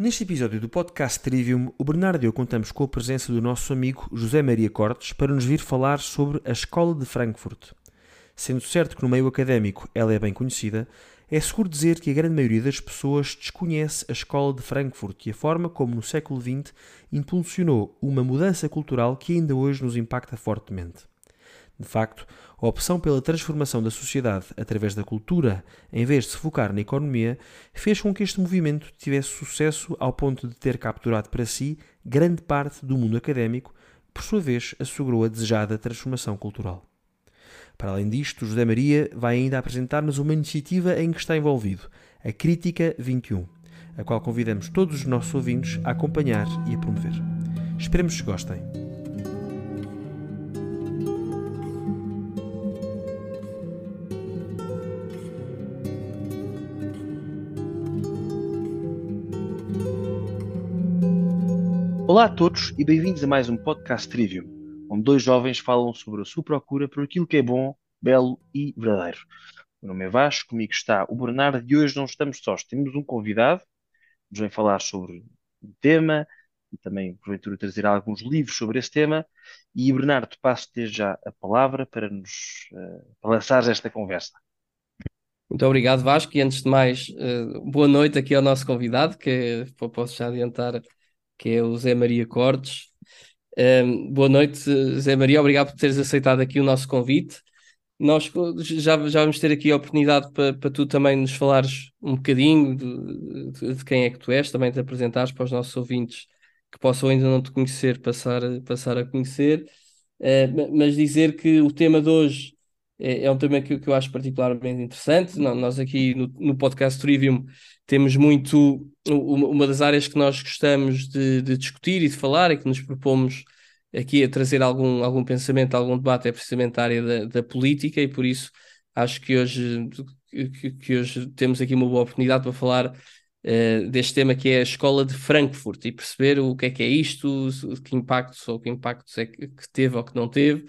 Neste episódio do podcast Trivium, o Bernardo e eu contamos com a presença do nosso amigo José Maria Cortes para nos vir falar sobre a Escola de Frankfurt. Sendo certo que no meio académico ela é bem conhecida, é seguro dizer que a grande maioria das pessoas desconhece a Escola de Frankfurt e a forma como no século XX impulsionou uma mudança cultural que ainda hoje nos impacta fortemente. De facto, a opção pela transformação da sociedade através da cultura, em vez de se focar na economia, fez com que este movimento tivesse sucesso ao ponto de ter capturado para si grande parte do mundo académico, que por sua vez assegurou a desejada transformação cultural. Para além disto, José Maria vai ainda apresentar-nos uma iniciativa em que está envolvido, a Crítica 21, a qual convidamos todos os nossos ouvintes a acompanhar e a promover. Esperemos que gostem. Olá a todos e bem-vindos a mais um podcast Trivium, onde dois jovens falam sobre a sua procura por aquilo que é bom, belo e verdadeiro. O meu nome é Vasco, comigo está o Bernardo e hoje não estamos sós, temos um convidado nos vem falar sobre um tema e também, porventura, trazer alguns livros sobre esse tema. E Bernardo, passo-te já a palavra para nos uh, para lançar esta conversa. Muito obrigado, Vasco. E antes de mais, uh, boa noite aqui ao nosso convidado, que posso já adiantar que é o Zé Maria Cortes. Um, boa noite, Zé Maria, obrigado por teres aceitado aqui o nosso convite. Nós já, já vamos ter aqui a oportunidade para, para tu também nos falares um bocadinho de, de, quem é que tu és, também te apresentares para os nossos ouvintes que possam ainda não te conhecer, passar, passar a conhecer. Uh, mas dizer que o tema de hoje é, é um tema que, que, eu acho particularmente interessante. Nós aqui no, no podcast Trivium temos muito uma das áreas que nós gostamos de, de, discutir e de falar e que nos propomos aqui a trazer algum, algum pensamento, algum debate é precisamente a área da, da política e por isso acho que hoje, que, que, hoje temos aqui uma boa oportunidade para falar uh, deste tema que é a escola de Frankfurt e perceber o que é que é isto, que impactos ou que impactos é que, que teve ou que não teve.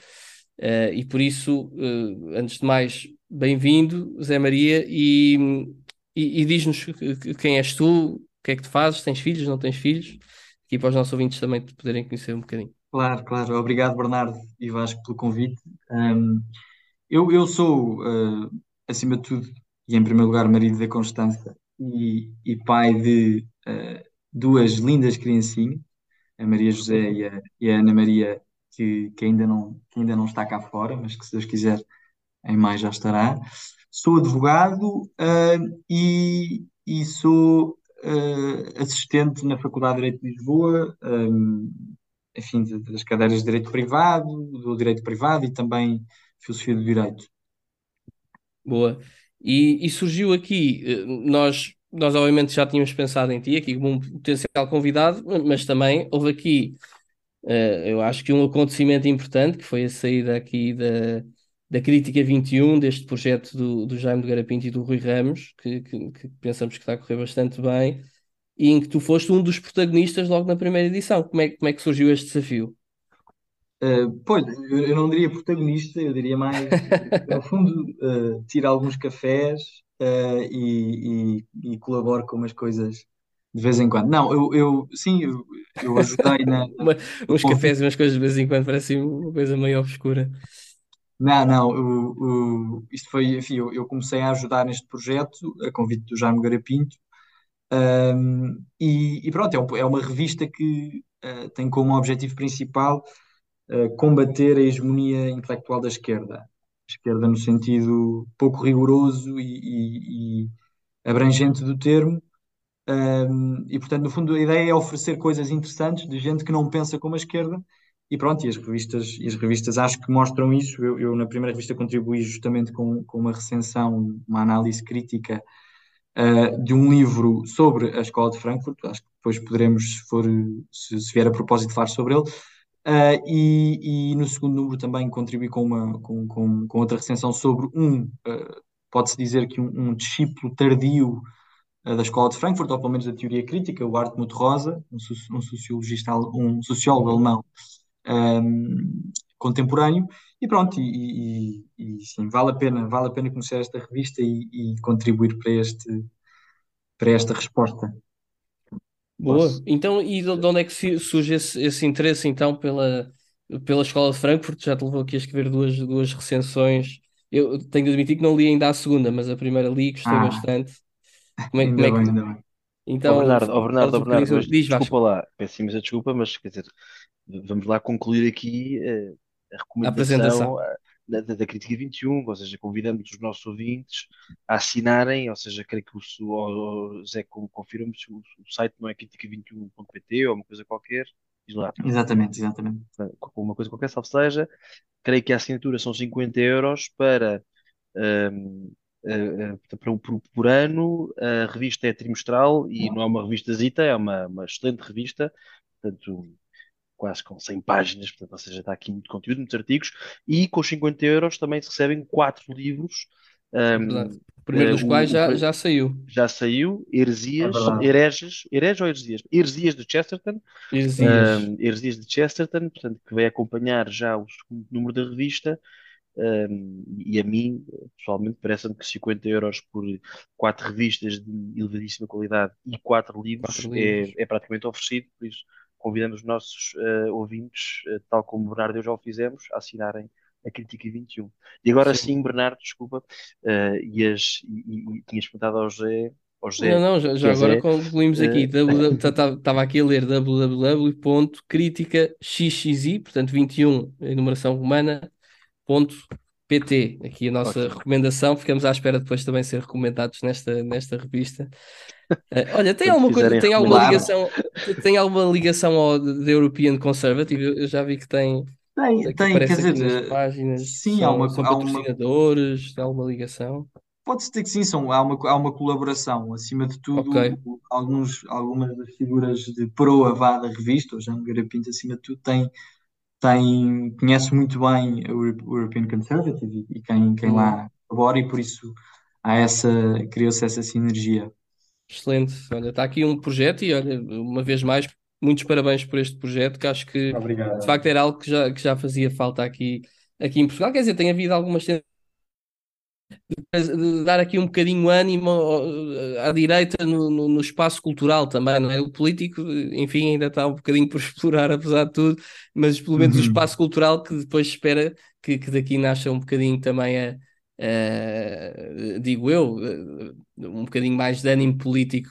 Uh, e por isso, uh, antes de mais, bem-vindo Zé Maria e e, e diz-nos quem és tu, o que é que tu fazes, tens filhos, não tens filhos, aqui para os nossos ouvintes também te poderem conhecer um bocadinho. Claro, claro. Obrigado, Bernardo e Vasco, pelo convite. Um, eu, eu sou, uh, acima de tudo, e em primeiro lugar, marido da Constança e, e pai de uh, duas lindas criancinhas, a Maria José e a, e a Ana Maria, que, que, ainda não, que ainda não está cá fora, mas que se Deus quiser, em mais já estará sou advogado uh, e, e, sou uh, assistente na Faculdade de Direito de Lisboa, um, enfim, das cadeiras de Direito Privado, do Direito Privado e também Filosofia do Direito. Boa. E, e surgiu aqui, eh, nós, nós obviamente já tínhamos pensado em ti aqui como um potencial convidado, mas também houve aqui, uh, eu acho que um acontecimento importante, que foi a saída aqui da da Crítica 21, deste projeto do, do Jaime de Garapinto e do Rui Ramos, que, que, que, pensamos que está a correr bastante bem, e em que tu foste um dos protagonistas logo na primeira edição. Como é, como é que surgiu este desafio? Uh, pois, eu não diria protagonista, eu diria mais, no fundo, uh, tiro alguns cafés uh, e, e, e, colaboro com umas coisas de vez em quando. Não, eu, eu sim, eu, eu ajudei na. Uma, uns cafés e umas coisas de vez em quando, parece uma coisa meio obscura. Não, não, o, o, isto foi, enfim, eu, eu, comecei a ajudar neste projeto, a convite do Jaime Garapinto, um, e, e, pronto, é, é, uma revista que uh, tem como objetivo principal uh, combater a hegemonia intelectual da esquerda. Esquerda no sentido pouco rigoroso e, e, e abrangente do termo, um, e portanto, no fundo, a ideia é oferecer coisas interessantes de gente que não pensa como a esquerda, e pronto, e as revistas, e as revistas acho que mostram isso. Eu, eu na primeira revista contribuí justamente com, com uma recensão, uma análise crítica uh, de um livro sobre a Escola de Frankfurt. Acho que depois poderemos, se, for, se, se vier a propósito, falar sobre ele. Uh, e, e, no segundo número também contribuí com, uma, com, com, com outra recensão sobre um, uh, pode-se dizer que um, um discípulo tardio da Escola de Frankfurt, ou pelo menos da teoria crítica, o Hartmut Rosa, um, um sociologista, um sociólogo alemão um, contemporâneo e pronto, e, e, e, sim, vale a pena, vale a pena conhecer esta revista e, e, contribuir para, este, para esta resposta. Boa. Posso. Então, e de de onde é que surge esse, esse interesse então pela, pela Escola de Frankfurt? Já te levou aqui a escrever duas, duas recensões. Eu tenho de admitir que não li ainda a segunda, mas a primeira li e gostei Ah, bastante. Como é, como ainda é bem, que. Então, Bernardo, ó Bernardo, ó um bocadinho Bernardo, mas. Diz, Vasco, desculpa lá, peço imensa desculpa, mas quer dizer, vamos lá concluir aqui eh, a a recomendação apresentação. ah, da, da Crítica 21, ou seja, convidamos os nossos ouvintes a assinarem, ou seja, creio que o, o, o Zé con- confirma-me se o, o site não é crítica21.pt ou uma coisa qualquer, diz lá, Exatamente, exatamente. uma coisa qualquer, salvo seja, creio que a assinatura são 50 euros para, ah, ah, portanto, por, por- por ano, a revista é trimestral e não é uma revista zita, é uma, uma excelente revista, portanto, quase com 100 páginas, portanto, ou seja, está aqui muito conteúdo, muitos artigos, e com os 50 euros também se recebem quatro livros. É verdade. O primeiro ah, dos quais já, já saiu. já saiu, É Heresias, verdade. Hereges, Hereges ou Heresias? Heresias de Chesterton, Heresias. um, Heresias de Chesterton, portanto, que vai acompanhar já o segundo número da revista. um, e a mim, pessoalmente, parece-me que 50 euros por quatro revistas de elevadíssima qualidade e quatro livros Quatro é, livros. é praticamente oferecido, por isso convidamos os nossos uh, ouvintes, uh, tal como o Bernardo e eu já o fizemos, a assinarem a Crítica 21. E agora Sim. sim, Bernardo, desculpa, uh, e, as, e, e, tinhas perguntado ao José, ao Não, José, não, já, já é agora Zé, concluímos aqui. Estava aqui a ler www.criticaxxi, portanto 21 em numeração romana, ponto PT. Aqui a nossa ótimo. recomendação. Ficamos à espera depois também ser recomendados nesta, nesta revista. Eh, olha, tem Quando alguma coisa, tem alguma ligação, tem alguma ligação ao The European Conservative? Eu, já vi que tem, Tem, tem, quer dizer, nas páginas, sim, há são, uma, são há uma, patrocinadores, tem alguma ligação? pode-se dizer que sim, são, há uma, há uma colaboração. Acima de tudo, Ok, o- alguns, algumas das figuras de proa vá da revista, o Jean Nogueira Pinto, acima de tudo, tem, tem, conhece muito bem o Euro- o European Conservative e, quem, quem boa. lá colabora, e por isso há essa, criou-se essa sinergia. Excelente. Olha, está aqui um projeto e olha, uma vez mais, muitos parabéns por este projeto, que acho que de Obrigado. facto era algo que já, que já fazia falta aqui, aqui em Portugal. Quer dizer, tem havido algumas de dar aqui um bocadinho ânimo à direita no, no- no espaço cultural também, não é? O político, enfim, ainda está um bocadinho por explorar, apesar de tudo, mas pelo menos o Uhum. espaço cultural que depois espera que, que daqui nasça um bocadinho também a, a- digo eu, um bocadinho mais de ânimo político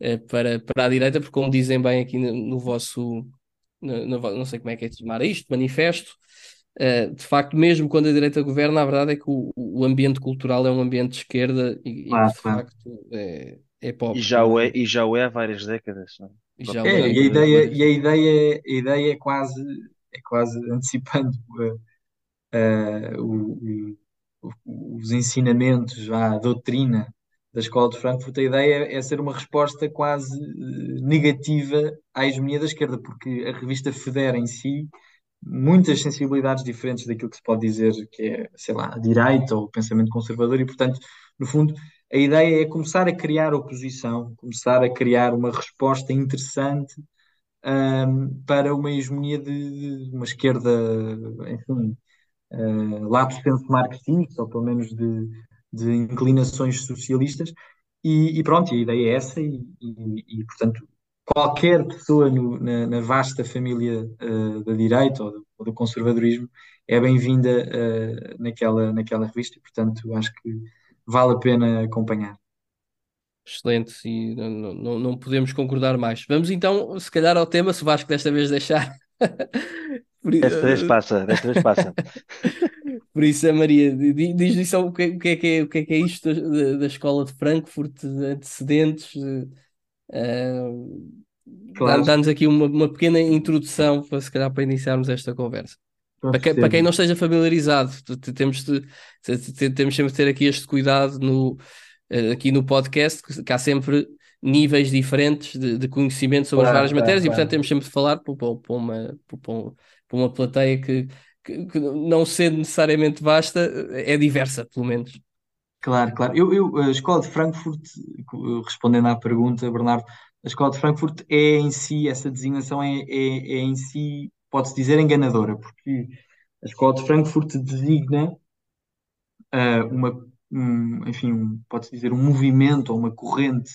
eh, para, para a direita, porque como dizem bem aqui no, no vosso, no- no não sei como é que é de chamar isto, manifesto, de facto, mesmo quando a direita governa, a verdade é que o, o ambiente cultural é um ambiente de esquerda e, e Claro, de facto é, é E pobre já o é, e já o é há várias décadas, não é? E já É, é e a ideia, e a ideia, a ideia é quase, é quase antecipando eh, o- o- os ensinamentos, a doutrina da Escola de Frankfurt, a ideia é ser uma resposta quase eh, negativa à hegemonia da esquerda, porque a revista federa em si muitas sensibilidades diferentes daquilo que se pode dizer que é, sei lá, a direita ou o pensamento conservador, e portanto, no fundo, a ideia é começar a criar oposição, começar a criar uma resposta interessante ahm, para uma hegemonia de, de uma esquerda, enfim, lato senso marxista, ou pelo menos de, de inclinações socialistas, e, e pronto, a ideia é essa, e, e- e, portanto, qualquer pessoa no- na, na vasta família uh, da direita ou do, ou do conservadorismo é bem-vinda uh, naquela, naquela revista, e portanto, acho que vale a pena acompanhar. Excelente, e não, não, não- podemos concordar mais. Vamos então, se calhar, ao tema, se Vasco desta vez deixar. Por, Desta vez passa, desta vez passa. por isso, Maria, di- diz-lhe só o que, o que é que é, o que é que é isto da, da escola de Frankfurt, de antecedentes. dá- Claro, Dá-nos aqui uma, uma pequena introdução, para, se calhar, para iniciarmos esta conversa. Para quem, para quem não esteja familiarizado, temos, de, temos sempre de ter aqui este cuidado no, eh, aqui no podcast, que, que há sempre níveis diferentes de, de conhecimento sobre as Claro, várias claro, matérias e, portanto, temos sempre de falar para, para- uma, para para uma plateia que, que, que não sendo necessariamente vasta, é diversa, pelo menos. Claro, claro. Eu, eu, a Escola de Frankfurt, respondendo à pergunta, Bernardo, a Escola de Frankfurt é em si, essa designação é, é, é em si, pode-se dizer, enganadora, porque a Escola de Frankfurt designa ah, uma, um, enfim, um, pode-se dizer, um movimento ou uma corrente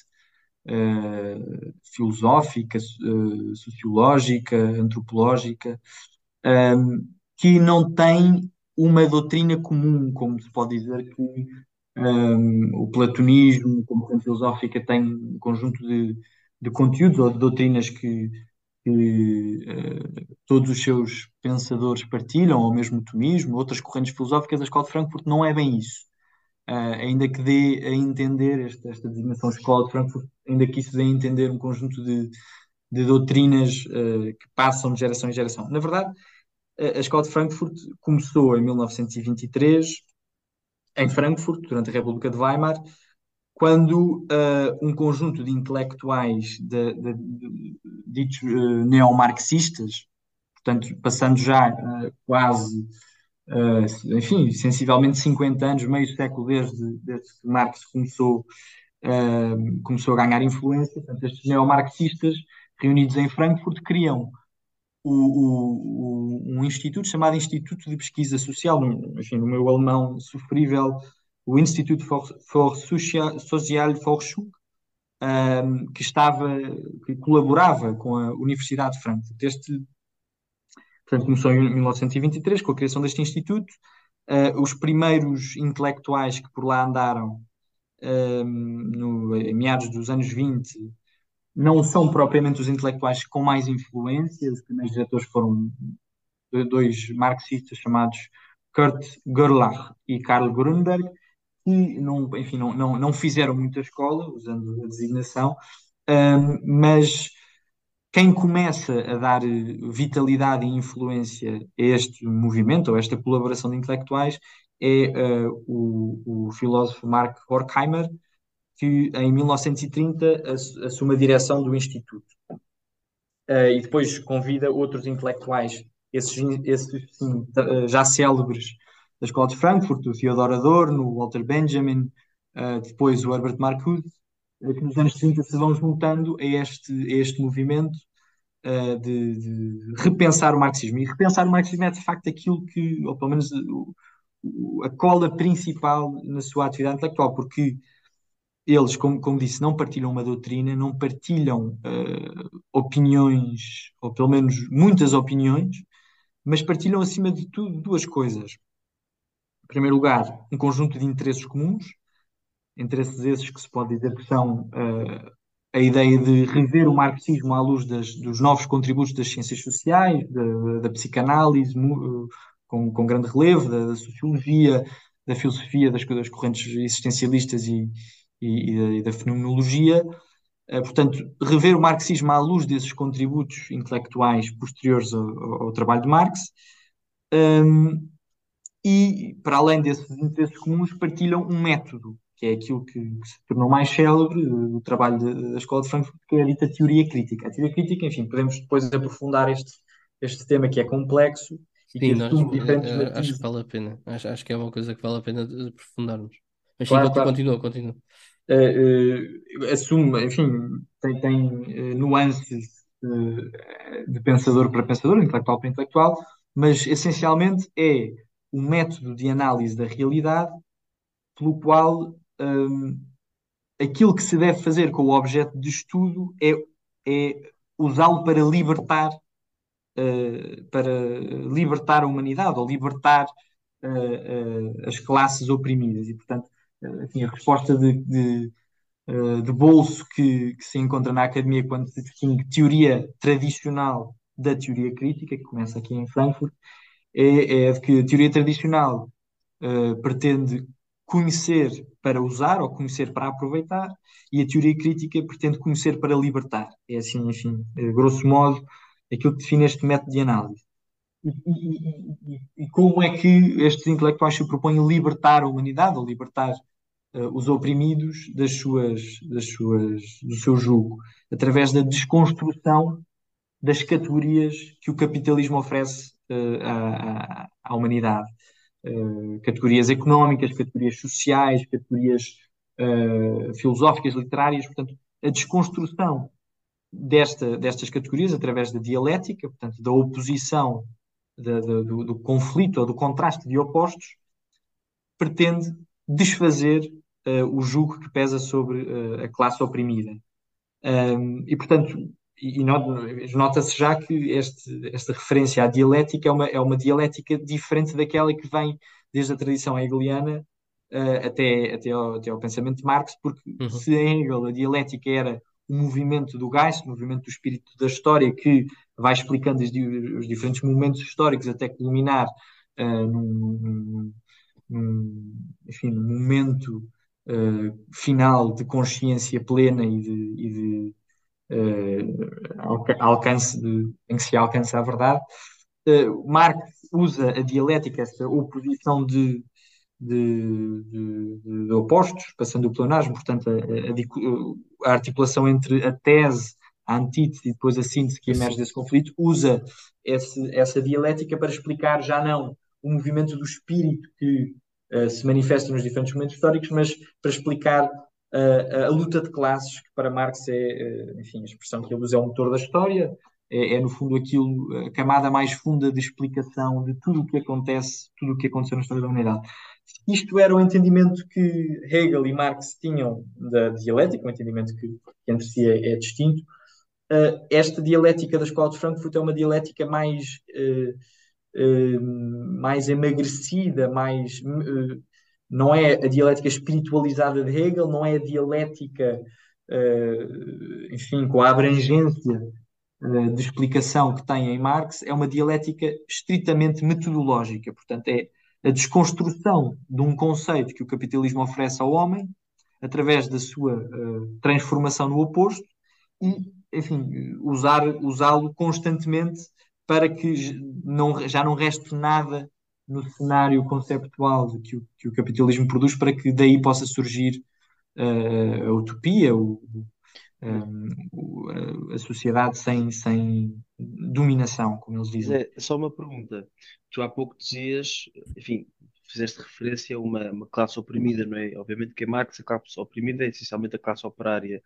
uh, filosófica, uh, sociológica, antropológica, um, que não tem uma doutrina comum, como se pode dizer que um, o platonismo, como corrente filosófica, tem um conjunto de, de conteúdos ou de doutrinas que, que uh, todos os seus pensadores partilham, ou mesmo o tomismo, outras correntes filosóficas, a Escola de Frankfurt não é bem isso. Uh, ainda que dê a entender esta, esta designação Escola de Frankfurt, ainda que isso dê a entender um conjunto de, de doutrinas uh, que passam de geração em geração. Na verdade, a Escola de Frankfurt começou em 1923 em Frankfurt, durante a República de Weimar, quando uh, um conjunto de intelectuais de, de, de, ditos uh, neomarxistas, portanto, passando já uh, quase, enfim, sensivelmente 50 anos, meio século desde, desde que Marx começou, começou a ganhar influência, portanto, estes neomarxistas reunidos em Frankfurt criam o, o, um instituto chamado Instituto de Pesquisa Social, no, enfim, no meu alemão sofrível, o Instituto for, for Sozialforschung, um, que estava, que colaborava com a Universidade de Frankfurt. Este, portanto, começou em 1923 com a criação deste instituto. Uh, os primeiros intelectuais que por lá andaram um, no, em meados dos anos 20 não são propriamente os intelectuais com mais influência. Os primeiros diretores foram dois marxistas chamados Kurt Gerlach e Karl Grünberg, que não, enfim, não, não, não fizeram muita escola, usando a designação, um, mas quem começa a dar vitalidade e influência a este movimento, ou a esta colaboração de intelectuais, é uh, o, o filósofo Mark Horkheimer, que em 1930 assume a direção do Instituto. Uh, e depois convida outros intelectuais, esses, esses sim, já célebres da Escola de Frankfurt, o Theodor Adorno, o Walter Benjamin, uh, depois o Herbert Marcuse, que nos anos 30 se vão juntando a este, a este movimento uh, de, de, repensar o marxismo. E repensar o marxismo é de facto aquilo que, ou pelo menos o, o, a cola principal na sua atividade intelectual, porque eles, como, como disse, não partilham uma doutrina, não partilham opiniões, ou pelo menos muitas opiniões, mas partilham acima de tudo duas coisas. Em primeiro lugar, um conjunto de interesses comuns, interesses esses que se pode dizer que são uh, a ideia de rever o marxismo à luz das, dos novos contributos das ciências sociais, da, da psicanálise, uh, com, com, grande relevo, da, da, sociologia, da filosofia, das, das correntes existencialistas e, e, e, da, e da, fenomenologia. Uh, portanto, rever o marxismo à luz desses contributos intelectuais posteriores ao, ao trabalho de Marx. Um, e, para além desses interesses comuns, partilham um método, que é aquilo que, que se tornou mais célebre do trabalho de, da Escola de Frankfurt, que é a dita teoria crítica. A teoria crítica, enfim, podemos depois aprofundar este, este tema que é complexo e Sim, que nós, diferentes uh, acho que vale a pena. Acho, acho que é uma coisa que vale a pena aprofundarmos. Mas claro, sim, claro. continua, continua. Uh, uh, assume, enfim, tem, tem nuances de pensador para pensador, intelectual para intelectual, mas essencialmente é o método de análise da realidade pelo qual um, aquilo que se deve fazer com o objeto de estudo é, é usá-lo para libertar uh, para libertar a humanidade ou libertar uh, uh, as classes oprimidas e portanto assim, a resposta de, de, de bolso que, que, se encontra na academia quando se distingue teoria tradicional da teoria crítica que começa aqui em Frankfurt é, é de que a teoria tradicional uh, pretende conhecer para usar ou conhecer para aproveitar e a teoria crítica pretende conhecer para libertar. É assim, enfim, grosso modo, aquilo que define este método de análise. E, como é que estes intelectuais se propõem libertar a humanidade ou libertar uh, os oprimidos das suas, das suas, do seu jugo? Através da desconstrução das categorias que o capitalismo oferece uh, à, à, humanidade. Uh, categorias económicas, categorias sociais, categorias filosóficas, literárias, portanto, a desconstrução desta, destas categorias através da dialética, portanto, da oposição, do, do, conflito ou do contraste de opostos, pretende desfazer uh, o jugo que pesa sobre uh, a classe oprimida. Um, e, portanto, e, e nota-se já que este, esta referência à dialética é uma, é uma dialética diferente daquela que vem desde a tradição hegeliana uh, até, até, ao, até ao pensamento de Marx, porque uhum. se em Hegel a dialética era o movimento do Geist, o movimento do espírito da história, que vai explicando os, os diferentes momentos históricos até culminar uh, num, num, enfim, num momento uh, final de consciência plena e de, e de uh, alcance de, em que se alcança a verdade. Marx usa a dialética, essa oposição de, de, de, de, opostos, passando o pleonasmo, portanto, a, a, a, articulação entre a tese, a antítese e depois a síntese que emerge desse conflito, usa esse, essa dialética para explicar já não o movimento do espírito que uh, se manifesta nos diferentes momentos históricos, mas para explicar uh, a luta de classes, que para Marx é, uh, enfim, a expressão que ele usa é o motor da história, é, é, no fundo aquilo, a camada mais funda de explicação de tudo o que acontece, tudo o que aconteceu na história da humanidade. Isto era o entendimento que Hegel e Marx tinham da dialética, um entendimento que, que entre si é, é distinto. Uh, esta dialética da Escola de Frankfurt é uma dialética mais, uh, mais emagrecida, mais, não é a dialética espiritualizada de Hegel, não é a dialética, enfim, com a abrangência de explicação que tem em Marx, é uma dialética estritamente metodológica, portanto, é a desconstrução de um conceito que o capitalismo oferece ao homem através da sua uh, transformação no oposto e, enfim, usar, usá-lo constantemente para que não, já não reste nada no cenário conceptual que o, que o capitalismo produz para que daí possa surgir uh, a utopia, o, um, a sociedade sem, sem dominação, como eles dizem. É, só uma pergunta. Tu há pouco dizias, enfim, fizeste referência a uma, uma classe oprimida, não é? Obviamente que a Marx, a classe oprimida é essencialmente a classe operária.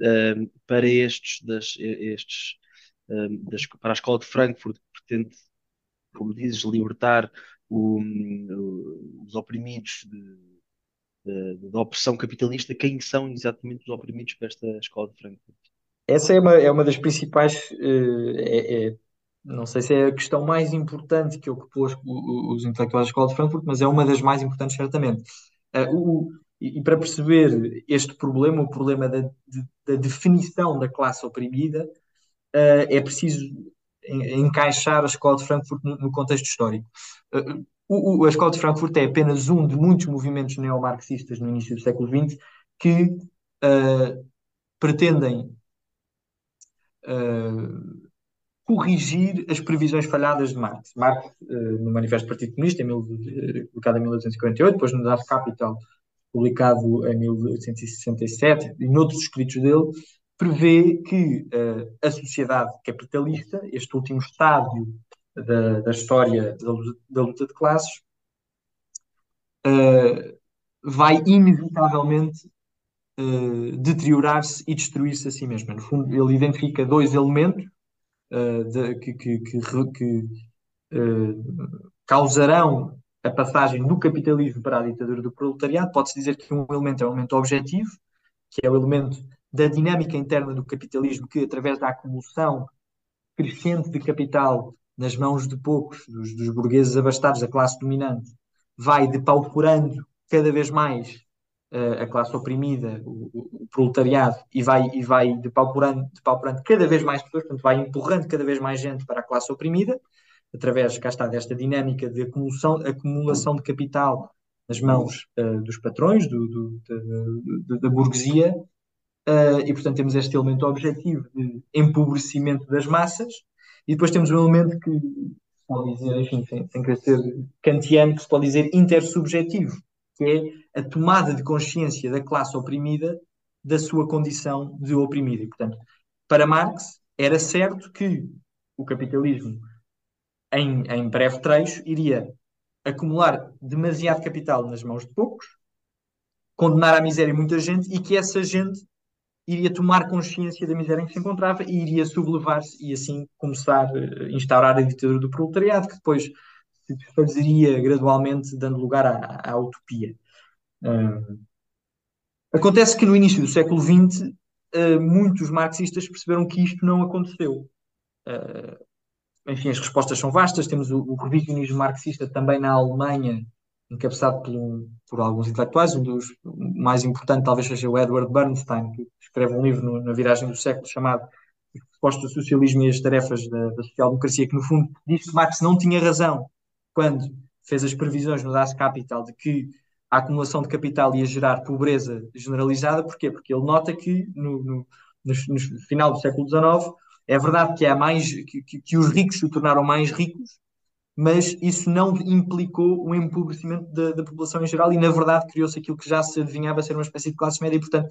Um, para estes, das, estes um, das, para a escola de Frankfurt, que pretende, como dizes, libertar o, os oprimidos de da opressão capitalista, quem são exatamente os oprimidos para esta escola de Frankfurt? Essa é uma, é uma das principais, uh, é, é, não sei se é a questão mais importante que ocupou os, os intelectuais da escola de Frankfurt, mas é uma das mais importantes, certamente. Uh, o, e, para perceber este problema, o problema da, de, da definição da classe oprimida, uh, é preciso encaixar a escola de Frankfurt no, no contexto histórico. Uh, o, o, a Escola de Frankfurt é apenas um de muitos movimentos neomarxistas no início do século XX que uh, pretendem uh, corrigir as previsões falhadas de Marx. Marx, uh, no Manifesto do Partido Comunista, em mil, publicado em 1848, depois no Das Kapital, publicado em 1867, e noutros escritos dele, prevê que a sociedade capitalista, este último estádio da, da história da, da, luta de classes, uh, vai inevitavelmente uh, deteriorar-se e destruir-se a si mesma. No fundo, ele identifica dois elementos uh, de, que, que, que, que causarão a passagem do capitalismo para a ditadura do proletariado. Pode-se dizer que um elemento é um elemento objetivo, que é o elemento da dinâmica interna do capitalismo, que através da acumulação crescente de capital nas mãos de poucos, dos, dos burgueses abastados, da classe dominante, vai depauperando cada vez mais uh, a classe oprimida, o, o, o, proletariado, e vai, e vai depauperando, depauperando cada vez mais pessoas, portanto, vai empurrando cada vez mais gente para a classe oprimida, através, cá está, desta dinâmica de acumulação, acumulação de capital nas mãos uh, dos patrões, do, do, da burguesia, uh, e portanto temos este elemento objetivo de empobrecimento das massas, e depois temos um elemento que se pode dizer, enfim, tem, tem que ser kantiano, que se pode dizer intersubjetivo, que é a tomada de consciência da classe oprimida da sua condição de oprimida. E, portanto, para Marx, era certo que o capitalismo, em, em breve trecho, iria acumular demasiado capital nas mãos de poucos, condenar à miséria muita gente e que essa gente iria tomar consciência da miséria em que se encontrava e iria sublevar-se e assim começar a instaurar a ditadura do proletariado, que depois se desfazeria gradualmente, dando lugar à, à utopia. acontece que no início do século XX uh, muitos marxistas perceberam que isto não aconteceu. Enfim, as respostas são vastas. Temos o, o revisionismo marxista também na Alemanha, encabeçado por, por alguns intelectuais. Um dos mais importantes talvez seja o Edward Bernstein, que escreve um livro no, na viragem do século chamado Resposta do Socialismo e as Tarefas da, da Social-Democracia, que no fundo diz que Marx não tinha razão quando fez as previsões no Das Capital de que a acumulação de capital ia gerar pobreza generalizada. Porquê? Porque ele nota que no, no, no, no final do século XIX é verdade que, há mais, que, que, que os ricos se tornaram mais ricos, mas isso não implicou um empobrecimento da, da, população em geral e, na verdade, criou-se aquilo que já se adivinhava ser uma espécie de classe média e, portanto,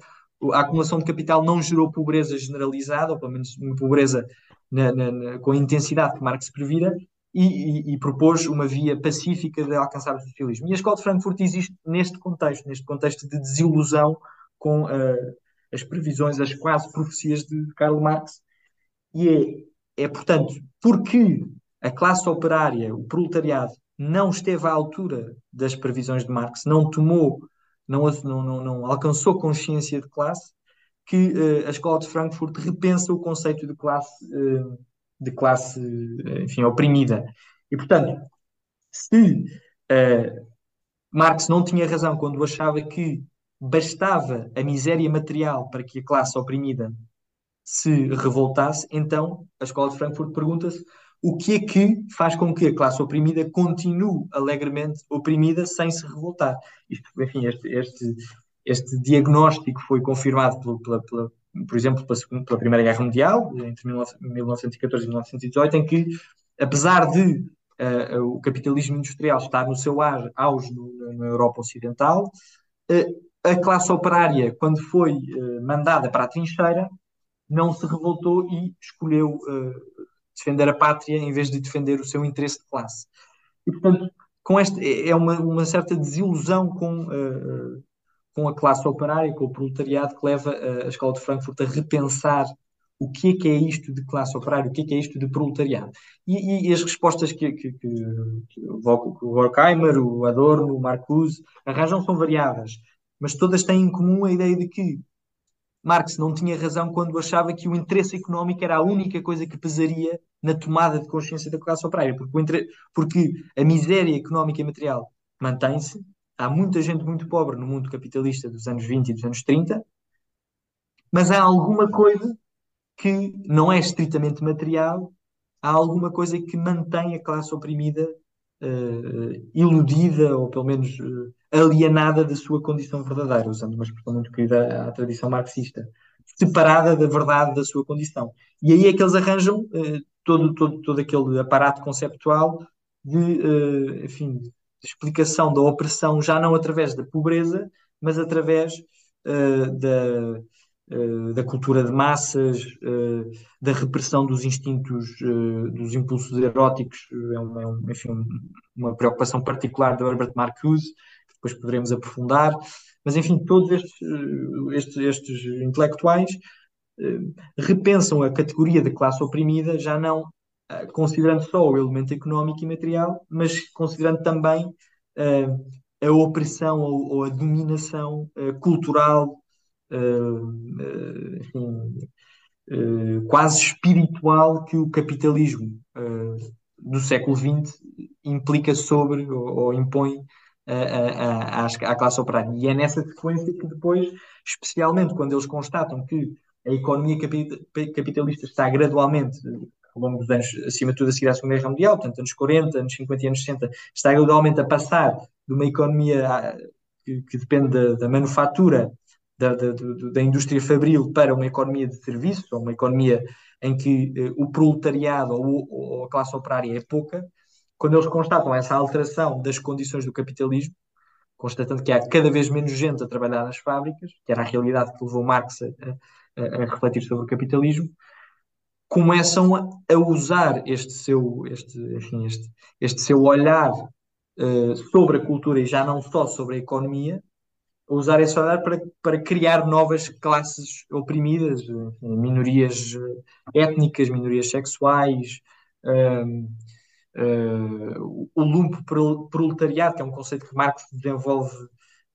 a acumulação de capital não gerou pobreza generalizada, ou pelo menos uma pobreza na, na, na, com a intensidade que Marx previra, e, e, e, propôs uma via pacífica de alcançar o socialismo. E a Escola de Frankfurt existe neste contexto, neste contexto de desilusão com uh, as previsões, as quase profecias de Karl Marx. E é, é, portanto, porque a classe operária, o proletariado, não esteve à altura das previsões de Marx, não tomou, não, não, não, alcançou consciência de classe, que uh, a Escola de Frankfurt repensa o conceito de classe. Uh, de classe, enfim, oprimida. E, portanto, se Marx não tinha razão quando achava que bastava a miséria material para que a classe oprimida se revoltasse, então a Escola de Frankfurt pergunta-se o que é que faz com que a classe oprimida continue alegremente oprimida sem se revoltar. Enfim, este, este, este diagnóstico foi confirmado pela, pela, por exemplo, pela, pela Primeira Guerra Mundial, entre 1914 e 1918, em que, apesar de uh, o capitalismo industrial estar no seu auge na Europa Ocidental, uh, a classe operária, quando foi uh, mandada para a trincheira, não se revoltou e escolheu defender a pátria em vez de defender o seu interesse de classe. E, portanto, com este, é, é uma, uma certa desilusão com com a classe operária, com o proletariado, que leva a, Escola de Frankfurt a repensar o que é que é isto de classe operária, o que é que é isto de proletariado. E, e, e as respostas que, que, que, que o Horkheimer, o Adorno, o Marcuse arranjam são variadas, mas todas têm em comum a ideia de que Marx não tinha razão quando achava que o interesse económico era a única coisa que pesaria na tomada de consciência da classe operária, porque, porque a miséria económica e material mantém-se, há muita gente muito pobre no mundo capitalista dos anos 20 e dos anos 30, mas há alguma coisa que não é estritamente material, há alguma coisa que mantém a classe oprimida uh, iludida ou pelo menos uh, alienada da sua condição verdadeira, usando uma expressão muito querida à tradição marxista, separada da verdade da sua condição. E aí é que eles arranjam uh, todo, todo, todo aquele aparato conceptual de, enfim, explicação da opressão já não através da pobreza, mas através uh, da, uh, da cultura de massas, uh, da repressão dos instintos, dos impulsos eróticos, é uma, é um, enfim, uma preocupação particular de Herbert Marcuse, depois poderemos aprofundar. Mas, enfim, todos estes, estes, estes intelectuais repensam a categoria de classe oprimida já não eh, considerando só o elemento económico e material, mas considerando também a opressão ou, ou a dominação cultural, enfim, quase espiritual que o capitalismo do século XX implica sobre ou, ou impõe à, à classe operária. E é nessa sequência que depois, especialmente quando eles constatam que a economia capitalista está gradualmente ao longo dos anos, acima de tudo, a seguir à Segunda Guerra Mundial, portanto, anos 40, anos 50 e anos 60, está gradualmente a passar de uma economia que, que depende da, da manufatura, da, da, da, indústria fabril, para uma economia de serviço, ou uma economia em que uh, o proletariado ou, ou, a classe operária é pouca, quando eles constatam essa alteração das condições do capitalismo, constatando que há cada vez menos gente a trabalhar nas fábricas, que era a realidade que levou Marx a, a, a refletir sobre o capitalismo, começam a, a usar este seu, este, enfim, este, este seu olhar uh, sobre a cultura e já não só sobre a economia, a usar esse olhar para, para criar novas classes oprimidas, enfim, minorias eh, étnicas, minorias sexuais, uh, uh, o lumpo proletariado, que é um conceito que Marx desenvolve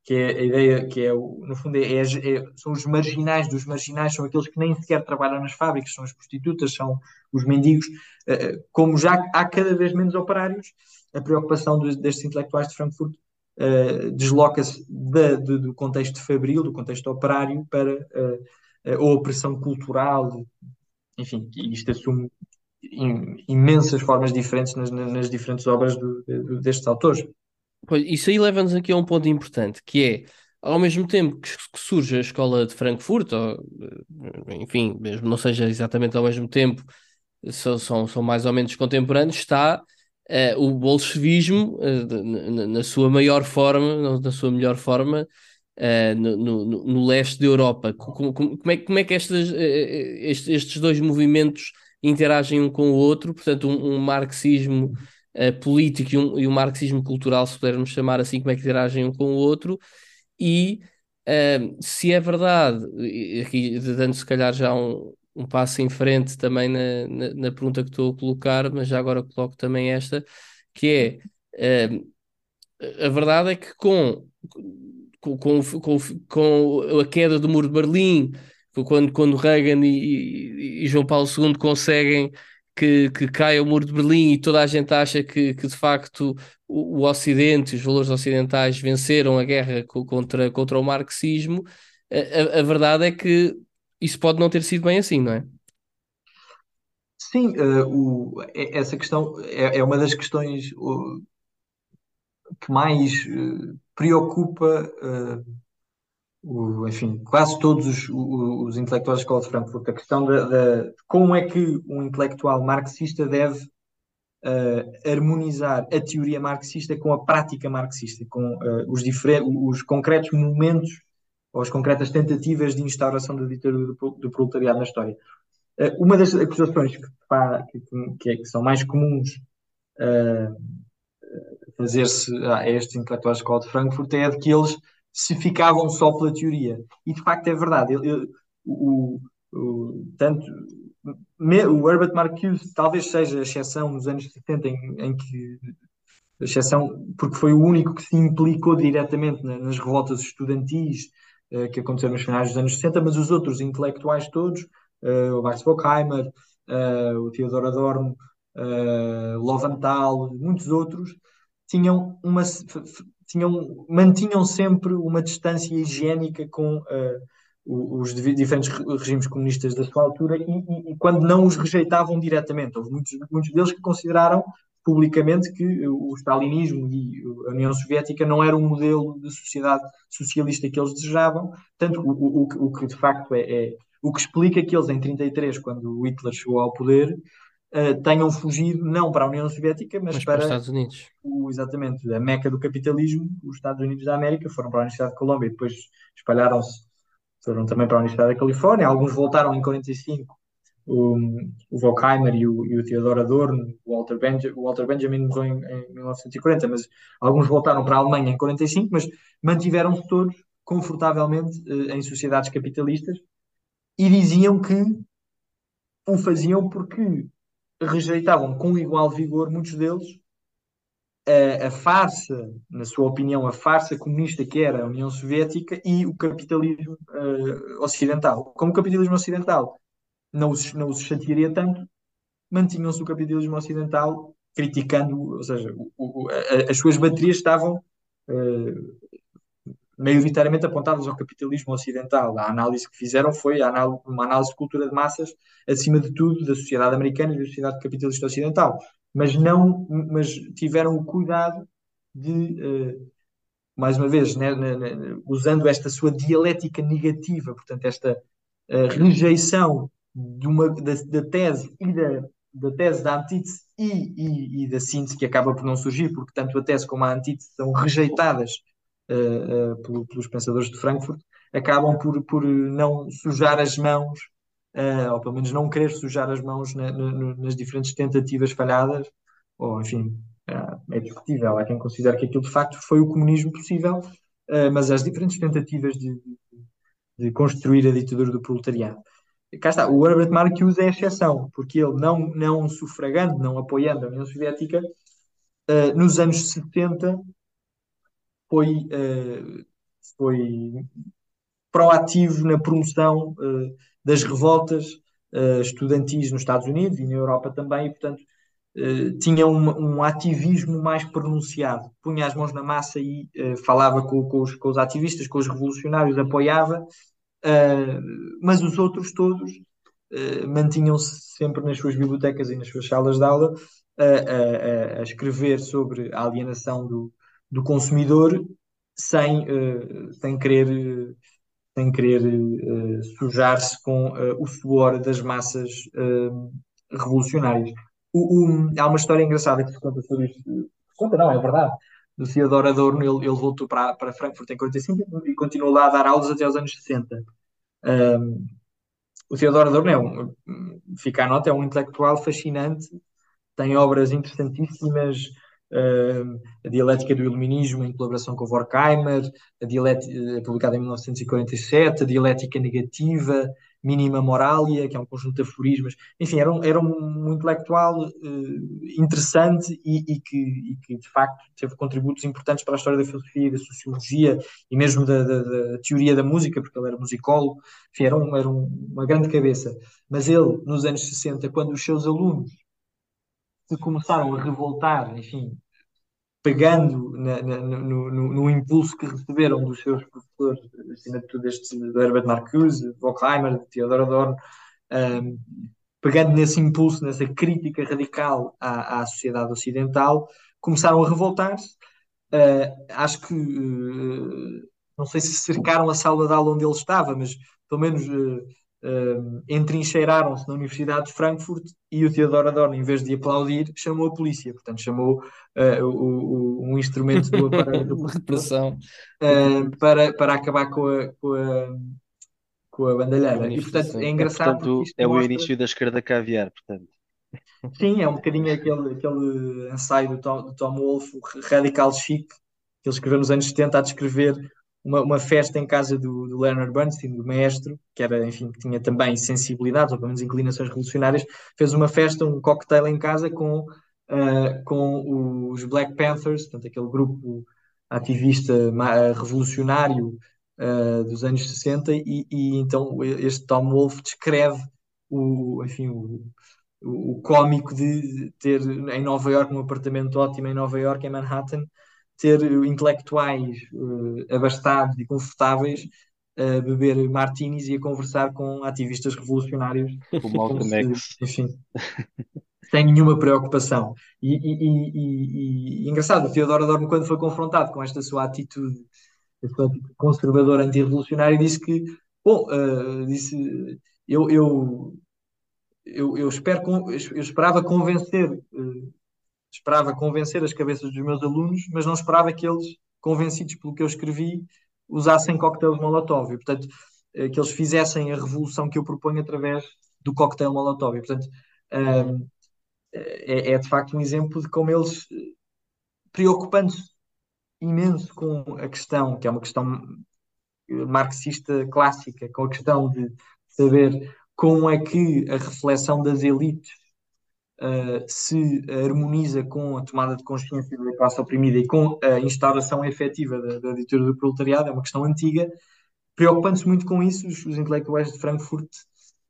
que é a ideia que é, no fundo, é, é, é, são os marginais dos marginais, são aqueles que nem sequer trabalham nas fábricas, são as prostitutas, são os mendigos. Uh, como já há cada vez menos operários, a preocupação dos, destes intelectuais de Frankfurt uh, desloca-se do contexto fabril, do contexto operário, para a opressão cultural, enfim, isto assume imensas formas diferentes nas, nas diferentes obras do, destes autores. Pois, isso aí leva-nos aqui a um ponto importante, que é, ao mesmo tempo que surge a escola de Frankfurt, ou, eh, enfim, mesmo não seja exatamente ao mesmo tempo, são, são, são mais ou menos contemporâneos, está uh, o bolchevismo uh, na, na, sua maior forma, na sua melhor forma, uh, no, no, no, leste da Europa. Como, como, é, como é que estes, estes dois movimentos interagem um com o outro? Portanto, um, um marxismo político e um, e um, marxismo cultural, se pudermos chamar assim, como é que interagem um com o outro? E se é verdade, aqui dando se calhar já um, um passo em frente também na, na, na, pergunta que estou a colocar, mas já agora coloco também esta, que é uh, a verdade é que com, com, com, com a queda do muro de Berlim, quando, quando Reagan e, e, João Paulo II conseguem que, que caia o muro de Berlim e toda a gente acha que, que de facto o, o Ocidente, os valores ocidentais venceram a guerra contra, contra o marxismo, a, a, verdade é que isso pode não ter sido bem assim, não é? Sim, uh, o, essa questão é, é, uma das questões uh, que mais uh, preocupa, o, enfim, quase todos os, os, intelectuais da Escola de Frankfurt. A questão de como é que um intelectual marxista deve harmonizar a teoria marxista com a prática marxista, com os, os concretos momentos ou as concretas tentativas de instauração da ditadura do, do proletariado na história. Uh, uma das acusações que, que, que, é, que são mais comuns uh, fazer-se a estes intelectuais da escola de Frankfurt é de que eles se ficavam só pela teoria. E de facto é verdade. Ele, ele, o, o, tanto, o Herbert Marcuse talvez seja a exceção nos anos 70 em, em que a exceção porque foi o único que se implicou diretamente nas revoltas estudantis eh, que aconteceram nos finais dos anos 60, mas os outros intelectuais todos, uh, o Max Bockheimer, uh, o Theodor Adorno, Loventhal, muitos outros, tinham uma, tinham, mantinham sempre uma distância higiênica com os diferentes regimes comunistas da sua altura e, e, e, quando não os rejeitavam diretamente. Houve muitos, muitos deles que consideraram publicamente que o stalinismo e a União Soviética não era um modelo de sociedade socialista que eles desejavam, tanto o, o, o que de facto é, é, o que explica que eles em 33, quando Hitler chegou ao poder, uh, tenham fugido não para a União Soviética, mas, mas para, para, os Estados Unidos. O, exatamente, a meca do capitalismo, os Estados Unidos da América, foram para a Universidade de Colômbia e depois espalharam-se, foram também para a Universidade da Califórnia, alguns voltaram em 45 o, o Volkheimer e o, e o Theodor Adorno, o Walter, Benja, o Walter Benjamin morreu em, em 1940, mas alguns voltaram para a Alemanha em 45, mas mantiveram-se todos confortavelmente eh, em sociedades capitalistas e diziam que o faziam porque rejeitavam com igual vigor, muitos deles, a, a, farsa, na sua opinião, a farsa comunista que era a União Soviética e o capitalismo uh, ocidental. Como o capitalismo ocidental não os, não os chatearia tanto, mantinham-se o capitalismo ocidental criticando, ou seja, o, o, a, as suas baterias estavam uh, maioritariamente apontadas ao capitalismo ocidental. A análise que fizeram foi uma análise de cultura de massas, acima de tudo, da sociedade americana e da sociedade capitalista ocidental. Mas não, mas tiveram o cuidado de, uh, mais uma vez, né, né, né, usando esta sua dialética negativa, portanto, esta uh, rejeição de uma, da, da tese e da, da tese da antítese e, e, e, da síntese que acaba por não surgir, porque tanto a tese como a antítese são rejeitadas pelos pensadores de Frankfurt, acabam por, por não sujar as mãos, uh, ou pelo menos não querer sujar as mãos na, na, nas diferentes tentativas falhadas, ou enfim, é discutível. Há quem considere que aquilo de facto foi o comunismo possível, mas as diferentes tentativas de, de, construir a ditadura do proletariado cá está, o Herbert Marcuse é a exceção, porque ele não, não sufragando, não apoiando a União Soviética, nos anos 70 foi, uh, foi proativo na promoção uh, das revoltas uh, estudantis nos Estados Unidos e na Europa também, e portanto tinha um, um, ativismo mais pronunciado, punha as mãos na massa e falava com, com, os, com, os, ativistas, com os revolucionários, apoiava, mas os outros todos mantinham-se sempre nas suas bibliotecas e nas suas salas de aula a, a, a escrever sobre a alienação do, do consumidor sem, sem querer sem querer uh, sujar-se com uh, o suor das massas revolucionárias. O, o, há uma história engraçada que se conta sobre isto. Conta, não, é verdade. Do Theodor Adorno, ele, ele voltou para, para Frankfurt em 45 e continuou lá a dar aulas até os anos 60. Um, o Theodor Adorno é um, fica a nota, é um intelectual fascinante, tem obras interessantíssimas, a Dialética do Iluminismo, em colaboração com Horkheimer, a dialética, uh, publicada em 1947, a Dialética Negativa, Mínima Moralia, que é um conjunto de aforismas. Enfim, era um, era um intelectual uh, interessante e, e, que, e, que, de facto, teve contributos importantes para a história da filosofia, da sociologia e mesmo da, da, da teoria da música, porque ele era musicólogo. Enfim, era, um, era uma grande cabeça. Mas ele, nos anos 60, quando os seus alunos se começaram a revoltar, enfim, pegando na, na, no, no, no, impulso que receberam dos seus professores, acima de tudo este do Herbert Marcuse, Wockheimer, Theodor Adorno, um, pegando nesse impulso, nessa crítica radical à, à sociedade ocidental, começaram a revoltar-se. Uh, acho que, uh, não sei se cercaram a sala de aula onde ele estava, mas pelo menos uh, uh, entrincheiraram-se na Universidade de Frankfurt e o Theodor Adorno, em vez de aplaudir, chamou a polícia, portanto, chamou uh, o, o, um instrumento do aparelho de repressão uh, para, para acabar com a, com a, com a bandalheira. E, portanto, é engraçado. É, portanto, é o início da esquerda caviar, portanto. Sim, é um bocadinho aquele, aquele ensaio do Tom, do Tom Wolfe, o Radical Chic, que ele escreveu nos anos 70 a descrever uma, uma festa em casa do, do, Leonard Bernstein, do maestro, que era, enfim, que tinha também sensibilidades, ou pelo menos inclinações revolucionárias, fez uma festa, um cocktail em casa com, uh, com os Black Panthers, portanto, aquele grupo ativista revolucionário uh, dos anos 60, e, e, então este Tom Wolfe descreve o, enfim, o, o cómico de ter em Nova York um apartamento ótimo em Nova York, em Manhattan, ter intelectuais uh, abastados e confortáveis a beber martinis e a conversar com ativistas revolucionários. Como se, enfim, sem nenhuma preocupação. E, e, e, e, engraçado, o Teodoro Adorno, quando foi confrontado com esta sua atitude, conservadora anti-revolucionária, disse que, bom, uh, disse, eu, eu, eu, eu, espero, eu esperava convencer uh, esperava convencer as cabeças dos meus alunos, mas não esperava que eles, convencidos pelo que eu escrevi, usassem coquetéis Molotov. E, portanto, eh, que eles fizessem a revolução que eu proponho através do coquetel Molotov. E, portanto, um, é, é, de facto um exemplo de como eles, eh, preocupando-se imenso com a questão, que é uma questão eh, marxista clássica, com a questão de saber como é que a reflexão das elites uh, se harmoniza com a tomada de consciência da classe oprimida e com a instauração efetiva da, da ditadura do proletariado, é uma questão antiga. Preocupando-se muito com isso, os, os intelectuais de Frankfurt,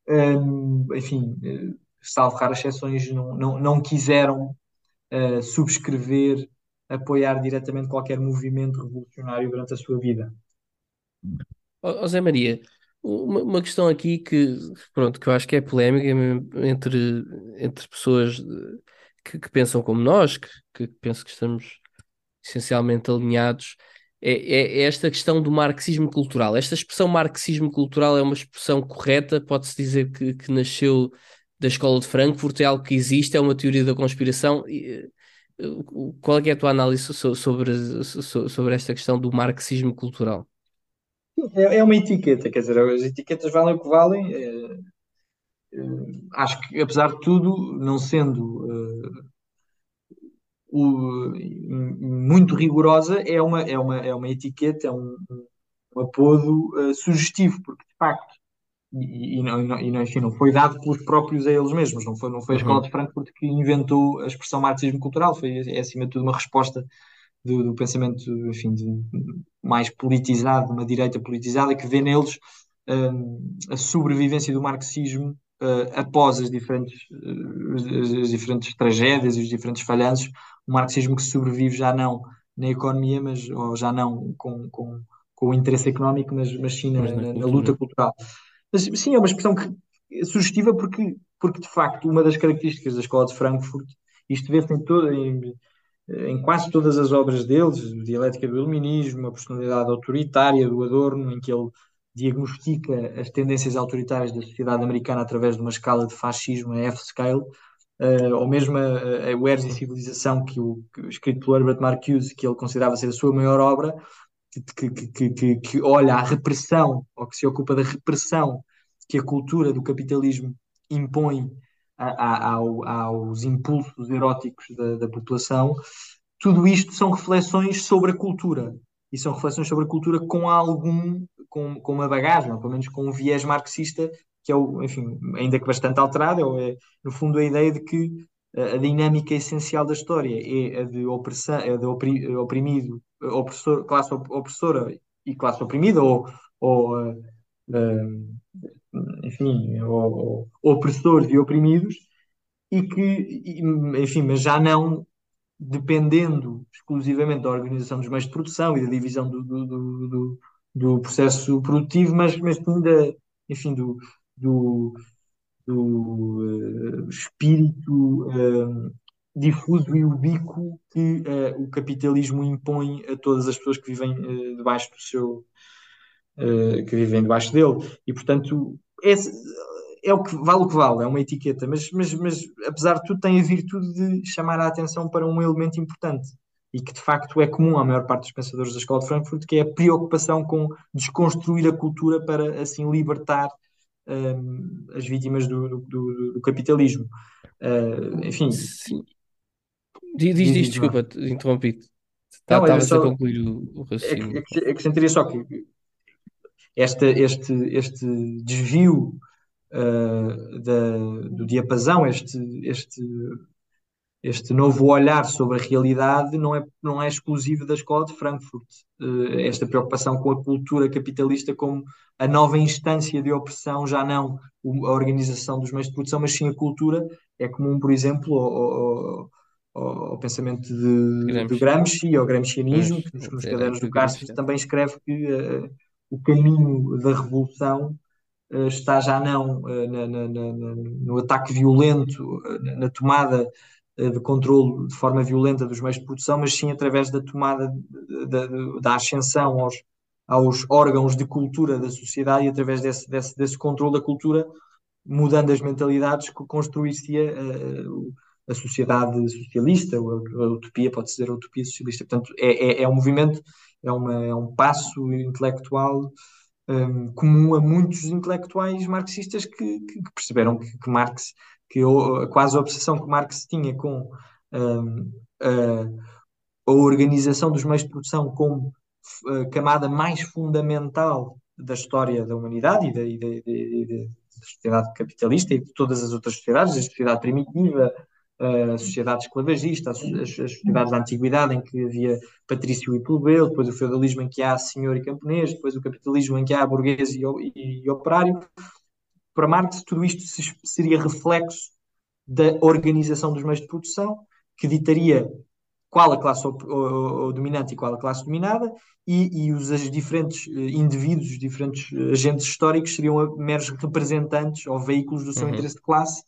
um, enfim, uh, salvo raras exceções, não, não, não quiseram uh, subscrever, apoiar diretamente qualquer movimento revolucionário durante a sua vida. José Maria, uma, uma questão aqui que, pronto, que eu acho que é polémica entre, entre pessoas que, que pensam como nós, que, que penso que estamos essencialmente alinhados, é, é, é, esta questão do marxismo cultural. Esta expressão marxismo cultural é uma expressão correta? Pode-se dizer que, que, nasceu da escola de Frankfurt? É algo que existe? É uma teoria da conspiração? Eh, qual é, é a tua análise sobre, sobre esta questão do marxismo cultural? É, é uma etiqueta, quer dizer, as etiquetas valem o que valem. É, é, acho que, apesar de tudo, não sendo uh, o, muito rigorosa, é uma, é uma, é uma etiqueta, é um, um apodo sugestivo, porque de facto, e, e, não, e não, enfim, não foi dado pelos próprios a eles mesmos, não foi, não foi a Escola uhum. de Frankfurt que inventou a expressão marxismo cultural, foi é, acima de tudo uma resposta do, do pensamento, enfim, de, mais politizado, uma direita politizada, que vê neles um, a sobrevivência do marxismo uh, após as diferentes, uh, as, diferentes tragédias e os diferentes falhanços, um marxismo que sobrevive já não na economia, mas ou já não com, com, com o interesse económico, mas, mas sim na, na, na luta cultural. Mas sim, é uma expressão que, é sugestiva porque, porque, de facto, uma das características da Escola de Frankfurt, isto vê-se em, todo, em, em quase todas as obras deles, Dialética do Iluminismo, a personalidade autoritária do Adorno, em que ele diagnostica as tendências autoritárias da sociedade americana através de uma escala de fascismo, a F-scale, uh, ou mesmo a, a e Civilização, que o, que, escrito pelo Herbert Marcuse, que ele considerava ser a sua maior obra, que, que, que, que, olha à repressão, ou que se ocupa da repressão que a cultura do capitalismo impõe a, a, ao, aos impulsos eróticos da, da população, tudo isto são reflexões sobre a cultura. E são reflexões sobre a cultura com algum, com, com uma bagagem, ou pelo menos com um viés marxista, que é o, enfim, ainda que bastante alterado, é, no fundo a ideia de que a dinâmica essencial da história é a de opressão, é a de oprimido, opressor, classe opressora e classe oprimida, ou, ou uh, enfim, opressores e oprimidos, e que, enfim, mas já não dependendo exclusivamente da organização dos meios de produção e da divisão do, do, do, do processo produtivo, mas, mas ainda, enfim, do, do, do uh, espírito uh, difuso e ubíquo que uh, o capitalismo impõe a todas as pessoas que vivem debaixo do seu que vivem debaixo dele e portanto é, é o que vale o que vale, é uma etiqueta, mas, mas, mas apesar de tudo tem a virtude de chamar a atenção para um elemento importante e que de facto é comum à maior parte dos pensadores da Escola de Frankfurt, que é a preocupação com desconstruir a cultura para assim libertar um, as vítimas do, do, do capitalismo. Uh, enfim. Sim. Diz, diz, diz desculpa, interrompi-te. Tá, estavas a concluir o, o raciocínio. Acrescentaria só que este, este, este desvio uh, da, do diapasão, este, este este novo olhar sobre a realidade não é, não é exclusivo da escola de Frankfurt. Uh, esta preocupação com a cultura capitalista como a nova instância de opressão, já não a organização dos meios de produção, mas sim a cultura, é comum, por exemplo, ao, ao, ao pensamento de Gramsci, de Gramsci ao gramscianismo, que nos, nos cadernos do Cárcere também escreve que uh, o caminho da revolução uh, está já não na, na, na, no ataque violento, na tomada eh, de controle de forma violenta dos meios de produção, mas sim através da tomada da, ascensão aos, aos órgãos de cultura da sociedade e através desse, desse, desse controle da cultura, mudando as mentalidades, construir-se-ia uh, a sociedade socialista, a, a utopia, pode ser a utopia socialista. Portanto, é, é, é um movimento, é, uma, é um passo intelectual um, comum a muitos intelectuais marxistas que, que perceberam que, que Marx que quase a obsessão que Marx tinha com um, a, a, organização dos meios de produção como camada mais fundamental da história da humanidade e da, e da, e da, da sociedade capitalista e de todas as outras sociedades, a sociedade primitiva, a sociedade esclavagista, as, as, sociedades da antiguidade em que havia patrício e plebeu, depois o feudalismo em que há senhor e camponês, depois o capitalismo em que há burguês e, e, e operário, para Marx, tudo isto seria reflexo da organização dos meios de produção, que ditaria qual a classe dominante e qual a classe dominada, e, e os, os diferentes eh, indivíduos, os diferentes eh, agentes históricos seriam meros representantes ou veículos do seu uhum. interesse de classe,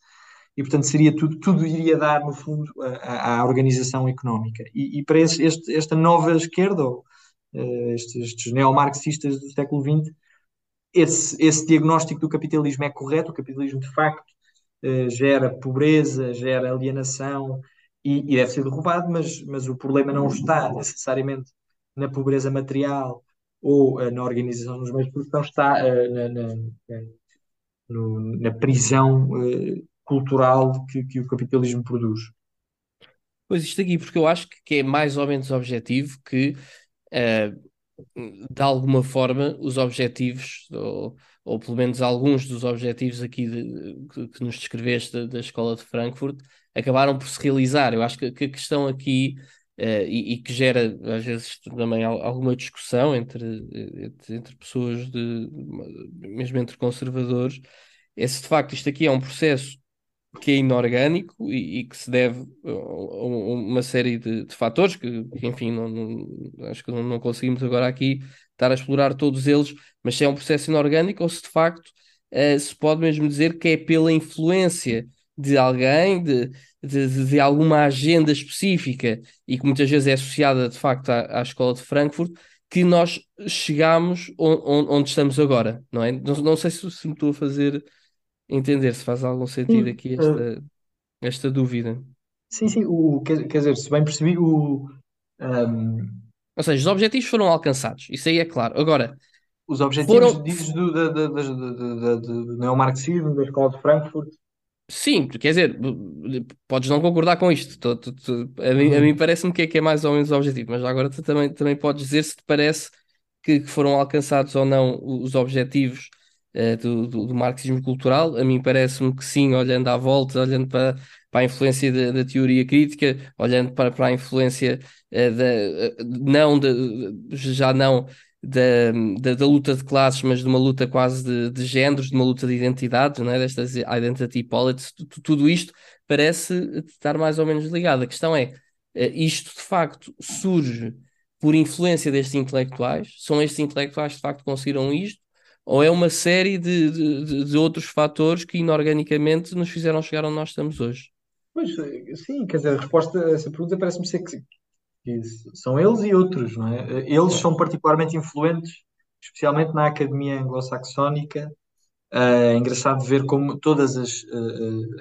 e portanto seria tudo, tudo iria dar, no fundo, à organização económica. E, e para este, esta nova esquerda, ou, uh, estes, estes neomarxistas do século XX, esse, esse diagnóstico do capitalismo é correto, o capitalismo de facto eh, gera pobreza, gera alienação e, e, deve ser derrubado, mas, mas o problema não está necessariamente na pobreza material ou uh, na organização dos meios de produção, está uh, na, na, na, na, prisão cultural que, que o capitalismo produz. Pois isto aqui, porque eu acho que é mais ou menos objetivo que uh, de alguma forma, os objetivos, ou, ou pelo menos alguns dos objetivos aqui de, que, que, nos descreveste da, da, Escola de Frankfurt, acabaram por se realizar. Eu acho que, que a questão aqui e, e, que gera às vezes também alguma discussão entre, entre, entre, pessoas de mesmo entre conservadores, é se de facto isto aqui é um processo que é inorgânico e, e que se deve a, uma série de, de fatores que, enfim, não, não, acho que não, não conseguimos agora aqui estar a explorar todos eles, mas se é um processo inorgânico ou se de facto uh, se pode mesmo dizer que é pela influência de alguém, de, de, de, alguma agenda específica e que muitas vezes é associada de facto à, à escola de Frankfurt, que nós chegamos onde, onde estamos agora, não é? Não, não sei se, se me estou a fazer entender, se faz algum sentido Sim, aqui eh, esta, esta dúvida. sim, sim, o, quer, quer dizer, se bem percebi, o, ehm, Ou seja, os objetivos foram alcançados, isso aí é claro. Agora, os objetivos, foram, dizes, do, da, da, da, da, da- do neomarxismo, da escola de Frankfurt. Sim, quer dizer, podes não concordar com isto. A mim, a mim Uhum. parece-me que é, que é mais ou menos o objetivo, mas agora tu também, também podes dizer se te parece que, que foram alcançados ou não os objetivos eh, do, do, do marxismo cultural. A mim parece-me que sim, olhando à volta, olhando para, para a influência da, da teoria crítica, olhando para, para a influência eh, da, eh, não já não da, da, da luta de classes, mas de uma luta quase de, de géneros, de uma luta de identidades, não é? destas identity politics, tudo isto parece estar mais ou menos ligado. A questão é, isto de facto surge por influência destes intelectuais? São estes intelectuais que de facto conseguiram isto? Ou é uma série de, de, de outros fatores que inorganicamente nos fizeram chegar onde nós estamos hoje? Pois, eh, sim, quer dizer, a resposta a essa pergunta parece-me ser que, que são eles e outros, não é? Eles são particularmente influentes, especialmente na academia anglo-saxónica. Eh, É engraçado ver como todas as, eh,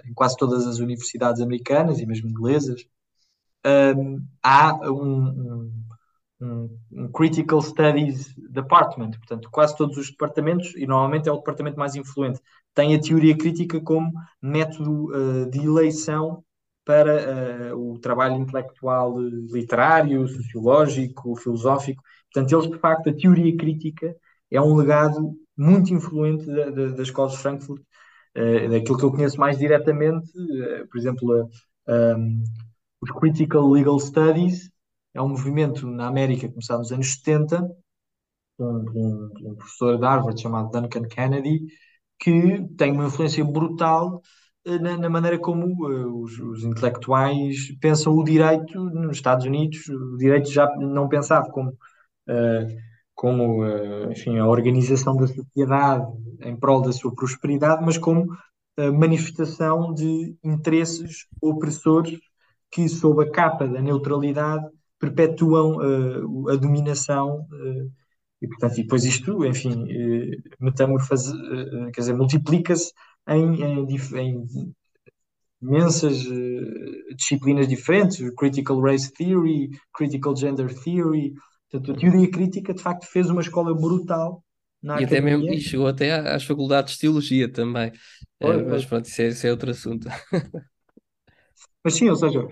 eh, em quase todas as universidades americanas e mesmo inglesas, há um, um- um, Critical Studies Department, portanto, quase todos os departamentos, e normalmente é o departamento mais influente, tem a teoria crítica como método uh, de eleição para uh, o trabalho intelectual literário, sociológico, filosófico. Portanto, eles, de facto, a teoria crítica é um legado muito influente da, da, da Escola de Frankfurt, uh, daquilo que eu conheço mais diretamente, por exemplo, um, os Critical Legal Studies, é um movimento na América começado nos anos 70, um, um, um professor de Harvard chamado Duncan Kennedy, que tem uma influência brutal uh, na, na, maneira como uh, os, os, intelectuais pensam o direito nos Estados Unidos, o direito já não pensado como, uh, como enfim, a organização da sociedade em prol da sua prosperidade, mas como manifestação de interesses opressores que, sob a capa da neutralidade, perpetuam uh, a dominação uh, e, portanto, e depois isto, enfim, uh, metamorfose, quer dizer, multiplica-se em, em, em, imensas disciplinas diferentes, critical race theory, critical gender theory, portanto, a teoria crítica, de facto, fez uma escola brutal na e academia. Até mesmo, e chegou até às faculdades de teologia também, Oi, mas pronto, isso é, isso é outro assunto. Mas sim, ou seja,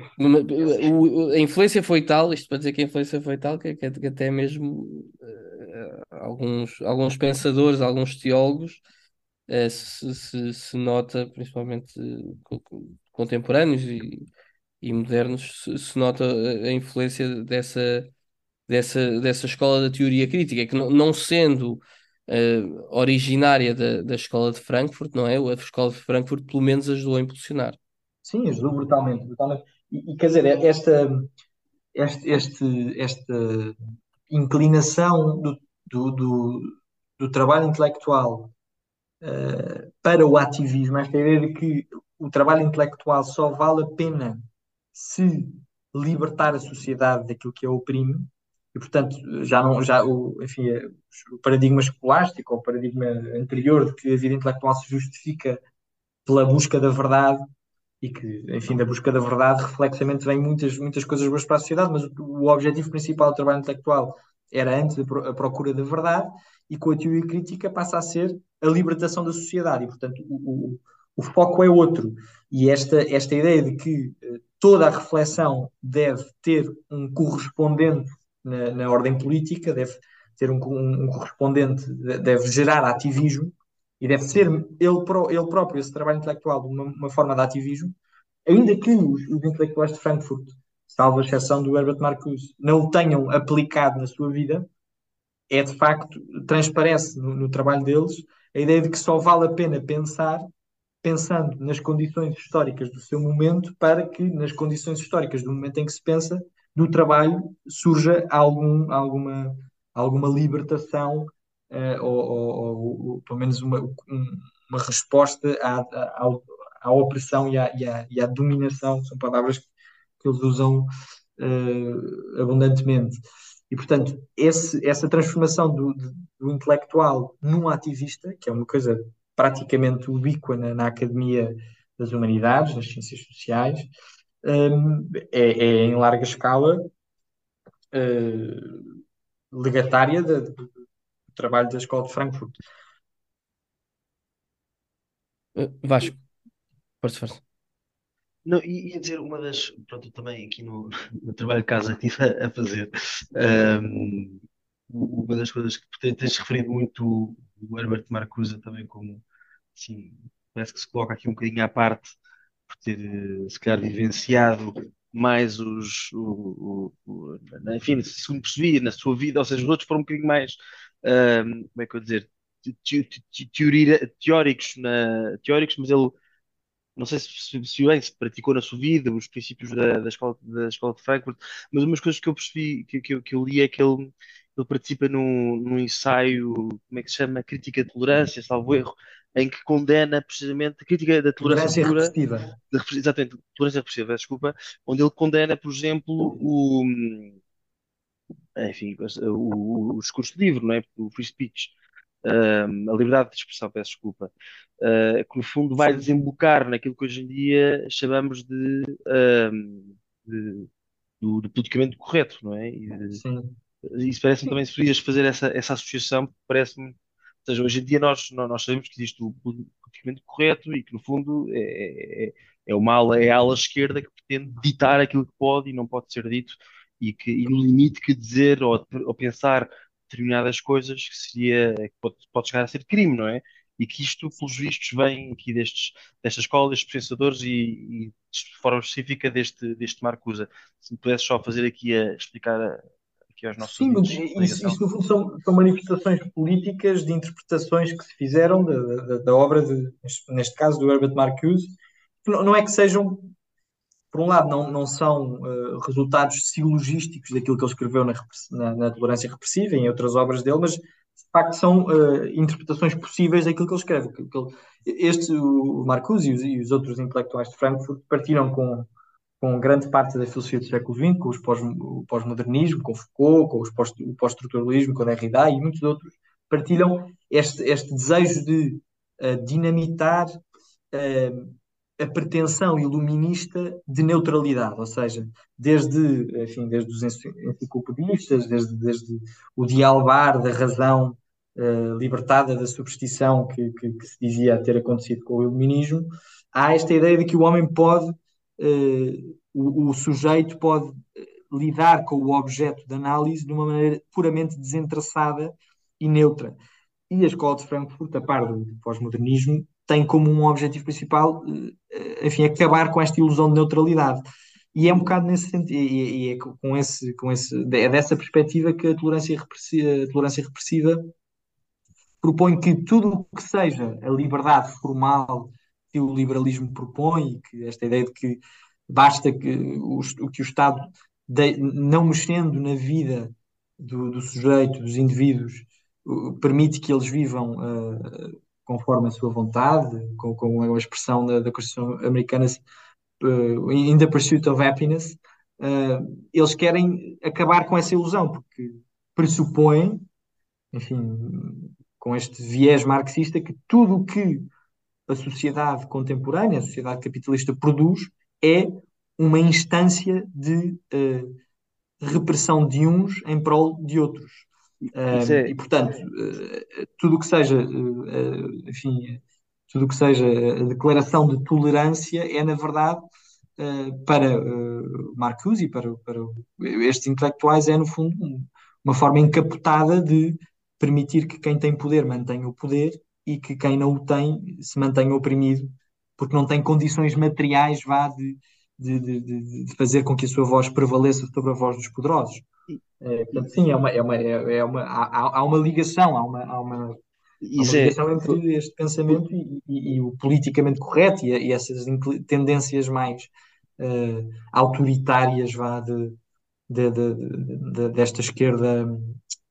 a influência foi tal, isto para dizer que a influência foi tal, que, que até mesmo uh, alguns, alguns pensadores, alguns teólogos, uh, se, se, se, nota, principalmente contemporâneos e, e modernos, se, se, nota a influência dessa, dessa, dessa escola da teoria crítica, que não, não sendo originária da, da escola de Frankfurt, não é? A escola de Frankfurt pelo menos ajudou a impulsionar. Sim, ajudou brutalmente. brutalmente. E, e, quer dizer, esta, este, este, esta inclinação do, do, do, do trabalho intelectual uh, para o ativismo, esta ideia de que o trabalho intelectual só vale a pena se libertar a sociedade daquilo que a oprime, e portanto já não já o enfim o paradigma escolástico ou o paradigma anterior de que a vida intelectual se justifica pela busca da verdade e que, enfim, da busca da verdade, reflexamente vem muitas, muitas coisas boas para a sociedade, mas o, objetivo principal do trabalho intelectual era antes a, procura da verdade, e com a teoria crítica passa a ser a libertação da sociedade, e portanto o, o, o foco é outro. E esta, esta ideia de que uh, toda a reflexão deve ter um correspondente na, na ordem política, deve ter um, um, um correspondente, deve gerar ativismo, e deve ser ele, ele próprio, esse trabalho intelectual, uma, uma forma de ativismo, ainda que os, os intelectuais de Frankfurt salvo a exceção do Herbert Marcuse, não o tenham aplicado na sua vida, é de facto, transparece no, no trabalho deles a ideia de que só vale a pena pensar pensando nas condições históricas do seu momento para que nas condições históricas do momento em que se pensa do trabalho surja algum, alguma, alguma libertação uh, ou, ou, ou, pelo menos uma, uma resposta à, à, à opressão e à, e, à, e à, dominação, são palavras que eles usam uh, abundantemente. E, portanto, esse, essa transformação do, do, intelectual num ativista, que é uma coisa praticamente ubíqua na, na academia das humanidades, nas ciências sociais, um, é, é, em larga escala uh, legatária de, de, trabalho da Escola de Frankfurt. Uh, Vasco, força, força. Não, ia dizer uma das, pronto, também aqui no, no trabalho de casa que estive a, fazer, um, uma das coisas que tens referido muito o Herbert Marcuse também como, assim, parece que se coloca aqui um bocadinho à parte por ter, eh, se calhar, vivenciado mais os, o, o, o, enfim, segundo percebi, na sua vida, ou seja, os outros foram um bocadinho mais, um, como é que eu dizer, teóricos, na, teóricos, mas ele não sei se, se, bem se praticou na sua vida os princípios da, da, escola, da escola de Frankfurt, mas umas coisas que eu percebi, que, que, eu, que eu li é que ele, ele participa num, num ensaio, como é que se chama? Crítica de tolerância, salvo erro, em que condena precisamente a crítica da tolerância, tolerância repressiva. De, exatamente, tolerância repressiva, desculpa, onde ele condena, por exemplo, o enfim, o, o discurso livre, não é? O free speech a liberdade de expressão, peço desculpa, uh, que no fundo vai desembocar naquilo que hoje em dia chamamos de, de do, do, politicamente correto, não é? E, Sim. Isso parece-me também se podias fazer essa, essa associação, parece-me. Ou seja, hoje em dia nós, nós sabemos que existe o politicamente correto e que no fundo é, é, é uma ala, é a ala esquerda que pretende ditar aquilo que pode e não pode ser dito e que e no limite que dizer ou, ou pensar determinadas coisas que seria, que pode, pode chegar a ser crime, não é? E que isto, pelos vistos, vem aqui destes, desta escola, destes pensadores e, e de forma específica deste, deste Marcusa. Se me pudesse só fazer aqui a explicar a, aqui aos nossos Sim, mas isso, isso, no fundo são, são, manifestações políticas de interpretações que se fizeram da, da, da obra, de, neste caso, do Herbert Marcuse. Não, não é que sejam por um lado, não, não são uh, resultados silogísticos daquilo que ele escreveu na, na, na, Tolerância Repressiva e em outras obras dele, mas de facto são uh, interpretações possíveis daquilo que ele escreve. Que, que ele, este, o Marcuse e os, e os, outros intelectuais de Frankfurt partiram com, com grande parte da filosofia do século XX, com os pós, o pós-modernismo, com Foucault, com os pós, o pós-estruturalismo, com Derrida e muitos outros, partilham este, este desejo de uh, dinamitar a pretensão iluminista de neutralidade, ou seja, desde, enfim, desde os enciclopedistas, desde, desde o dialbar da razão uh, libertada da superstição que, que, que, se dizia ter acontecido com o iluminismo, há esta ideia de que o homem pode, uh, o, o, sujeito pode eh, lidar com o objeto de análise de uma maneira puramente desinteressada e neutra. E a escola de Frankfurt, a par do pós-modernismo, tem como um objetivo principal, eh, enfim, acabar com esta ilusão de neutralidade. E é um bocado nesse sentido, e, é com esse, com esse, é dessa perspectiva que a tolerância repressiva, a tolerância repressiva propõe que tudo o que seja a liberdade formal que o liberalismo propõe, que esta ideia de que basta que o, que o Estado, de, não mexendo na vida do, do, sujeito, dos indivíduos, permite que eles vivam uh, conforme a sua vontade, com, com a expressão da, da Constituição americana, uh, in the pursuit of happiness, uh, eles querem acabar com essa ilusão, porque pressupõem, enfim, com este viés marxista, que tudo o que a sociedade contemporânea, a sociedade capitalista produz, é uma instância de uh, repressão de uns em prol de outros. É... E portanto, eh, tudo o que seja, eh, eh, enfim, tudo o que seja a declaração de tolerância é, na verdade, para Marcuse e para, para estes intelectuais, é, no fundo, uma forma encapotada de permitir que quem tem poder mantenha o poder e que quem não o tem se mantenha oprimido, porque não tem condições materiais vá de de, de, de, fazer com que a sua voz prevaleça sobre a voz dos poderosos. É, portanto, sim, é uma, é uma, é, é uma, há, há uma ligação, há uma, há uma, há uma ligação entre este pensamento e, e, e o politicamente correto e, e essas tendências mais uh, autoritárias vá, de, de, de, desta esquerda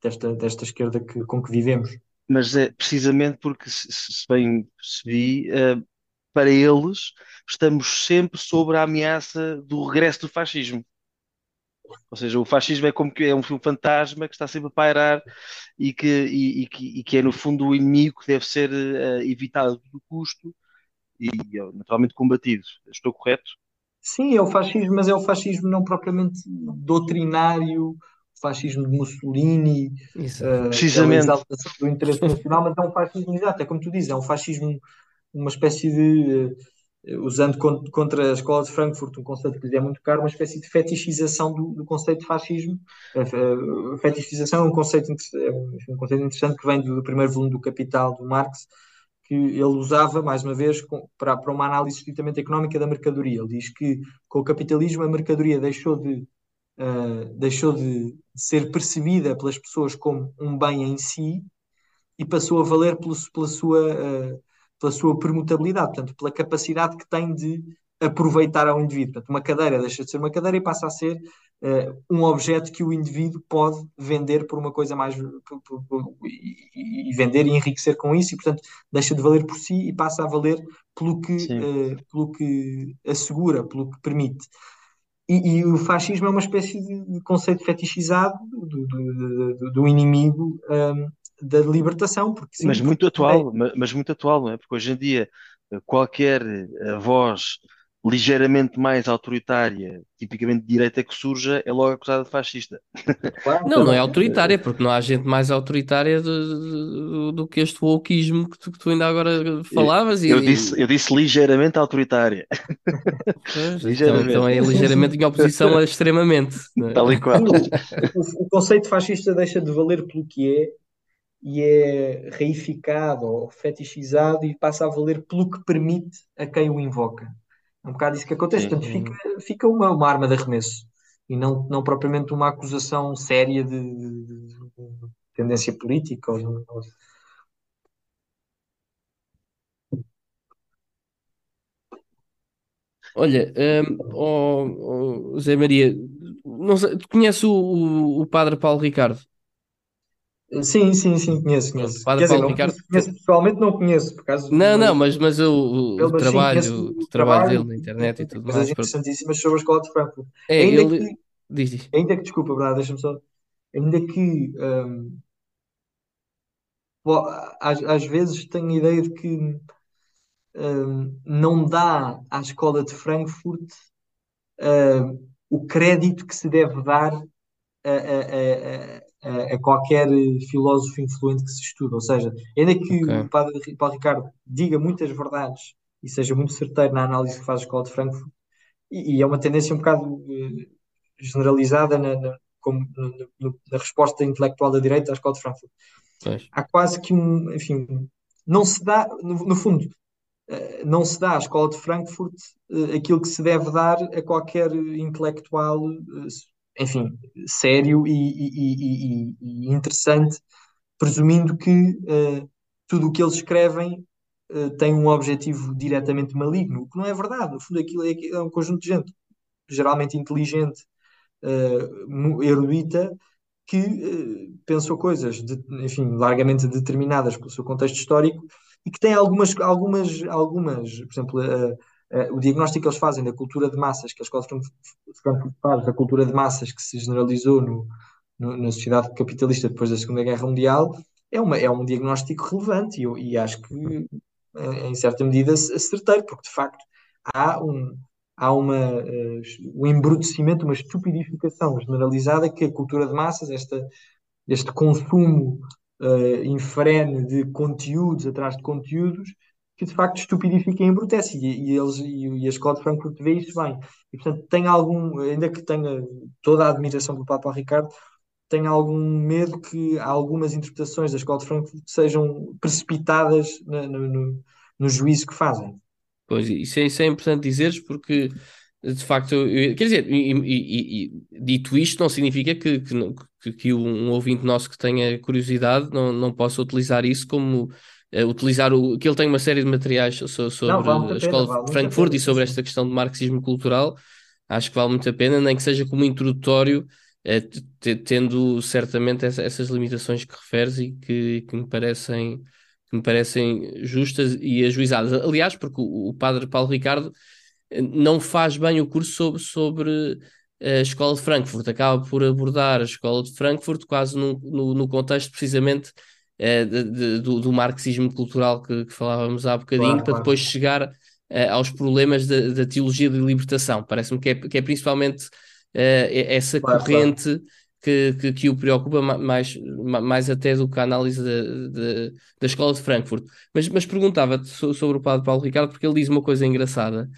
desta, desta esquerda que, com que vivemos. Mas é precisamente porque, se, bem percebi, uh, para eles estamos sempre sobre a ameaça do regresso do fascismo. Ou seja, o fascismo é como que é um filme fantasma que está sempre a pairar e que, e, e, que, e que é, no fundo, o inimigo que deve ser uh, evitado a todo custo e, naturalmente, combatido. Estou correto? Sim, é o fascismo, mas é o fascismo não propriamente doutrinário, o fascismo de Mussolini, uh, precisamente do interesse nacional, mas é um fascismo exato, é como tu dizes, é um fascismo, uma espécie de, uh, usando contra a escola de Frankfurt, um conceito que lhe é muito caro, uma espécie de fetichização do, do conceito de fascismo. A, fetichização é um conceito, é um conceito interessante que vem do, primeiro volume do Capital, do Marx, que ele usava, mais uma vez, para, para uma análise estritamente económica da mercadoria. Ele diz que com o capitalismo a mercadoria deixou de, uh, deixou de ser percebida pelas pessoas como um bem em si e passou a valer pela, sua, uh, pela sua permutabilidade, portanto, pela capacidade que tem de aproveitar ao indivíduo. Portanto, uma cadeira deixa de ser uma cadeira e passa a ser uh, um objeto que o indivíduo pode vender por uma coisa mais por, por, por, e, vender e enriquecer com isso e portanto deixa de valer por si e passa a valer pelo que uh, pelo que assegura pelo que permite e, e, o fascismo é uma espécie de conceito fetichizado do, do, do, do inimigo um, da libertação porque sim, mas muito atual é... mas muito atual não é porque hoje em dia qualquer eh, voz ligeiramente mais autoritária, tipicamente de direita que surja, é logo acusada de fascista. Não, não é autoritária, porque não há gente mais autoritária do, do, do que este wokeismo que tu, que tu ainda agora falavas. Eu, e, eu, disse, eu disse ligeiramente autoritária. Pois, ligeiramente. Então, então, é ligeiramente em oposição a extremamente. É? Tal e qual. O, o conceito fascista deixa de valer pelo que é e é reificado ou fetichizado e passa a valer pelo que permite a quem o invoca. É um bocado isso que acontece. Portanto, fica, fica uma, uma arma de arremesso e não, não propriamente uma acusação séria de, de, de, de tendência política. Ou, ou... Olha, um, oh, oh, Zé Maria, não sei, tu conheces o, o, o padre Paulo Ricardo? Sim, sim, sim, conheço, conheço. Quer dizer, não Ricardo... conheço, pessoalmente não conheço, por Não, não, mas, mas eu, o, o trabalho, o, o trabalho dele na internet e tudo coisas mais. interessantíssimas sobre a escola de Frankfurt. É, ainda ele... que, diz, diz. Ainda que, desculpa, Brad, deixa-me só. Ainda que um, às, às vezes tenho a ideia de que um, não dá à escola de Frankfurt um, o crédito que se deve dar a, a, a a, a, qualquer filósofo influente que se estuda. Ou seja, ainda que okay. o padre Paulo Ricardo diga muitas verdades e seja muito certeiro na análise que faz a Escola de Frankfurt, e, e é uma tendência um bocado uh, generalizada na, na, como, na, na, resposta intelectual da direita à Escola de Frankfurt. Há quase que um, enfim, não se dá, no, no fundo, uh, não se dá à Escola de Frankfurt uh, aquilo que se deve dar a qualquer intelectual enfim, sério e, e, e, e interessante, presumindo que uh, tudo o que eles escrevem uh, tem um objetivo diretamente maligno, o que não é verdade. No fundo, aquilo é, é um conjunto de gente geralmente inteligente, uh, erudita, que pensou coisas, de, enfim, largamente determinadas pelo seu contexto histórico e que tem algumas, algumas, algumas, por exemplo, Uh, o diagnóstico que eles fazem da cultura de massas, que de Frankfurt faz, da cultura de massas que se generalizou no, no, na sociedade capitalista depois da Segunda Guerra Mundial, é, uma, é um diagnóstico relevante e, e acho que, em certa medida, acerteiro, porque de facto há um, há uma, uh, um embrutecimento, uma estupidificação generalizada que a cultura de massas, esta, este consumo uh, infrene de conteúdos atrás de conteúdos, que de facto estupidifica e embrutece, e, e, eles, e, e a escola de Frankfurt vê isso bem. E portanto, tem algum, ainda que tenha toda a admiração do Papa Ricardo, tem algum medo que algumas interpretações da escola de Frankfurt sejam precipitadas no, no, no juízo que fazem. Pois, isso é, isso é importante dizeres porque de facto, eu, quer dizer, e, e, e, dito isto, não significa que, que, que, um ouvinte nosso que tenha curiosidade não, não possa utilizar isso como utilizar o que ele tem uma série de materiais so, sobre não, a escola de Frankfurt e sobre esta questão de marxismo cultural. Acho que vale muito a pena, nem que seja como introdutório, uh, tendo certamente essa, essas limitações que referes e que, que me parecem que me parecem justas e ajuizadas. Aliás, porque o, o padre Paulo Ricardo não faz bem o curso sobre, sobre a escola de Frankfurt, acaba por abordar a escola de Frankfurt quase no, no, no contexto precisamente eh, de, de, do, do, marxismo cultural que, que, falávamos há bocadinho, claro, para claro. depois chegar eh, aos problemas da, da, teologia de libertação. Parece-me que é, que é principalmente eh, essa claro, corrente que, que, que, o preocupa mais, mais até do que a análise da escola de Frankfurt. Mas, mas perguntava-te sobre o padre Paulo Ricardo, porque ele diz uma coisa engraçada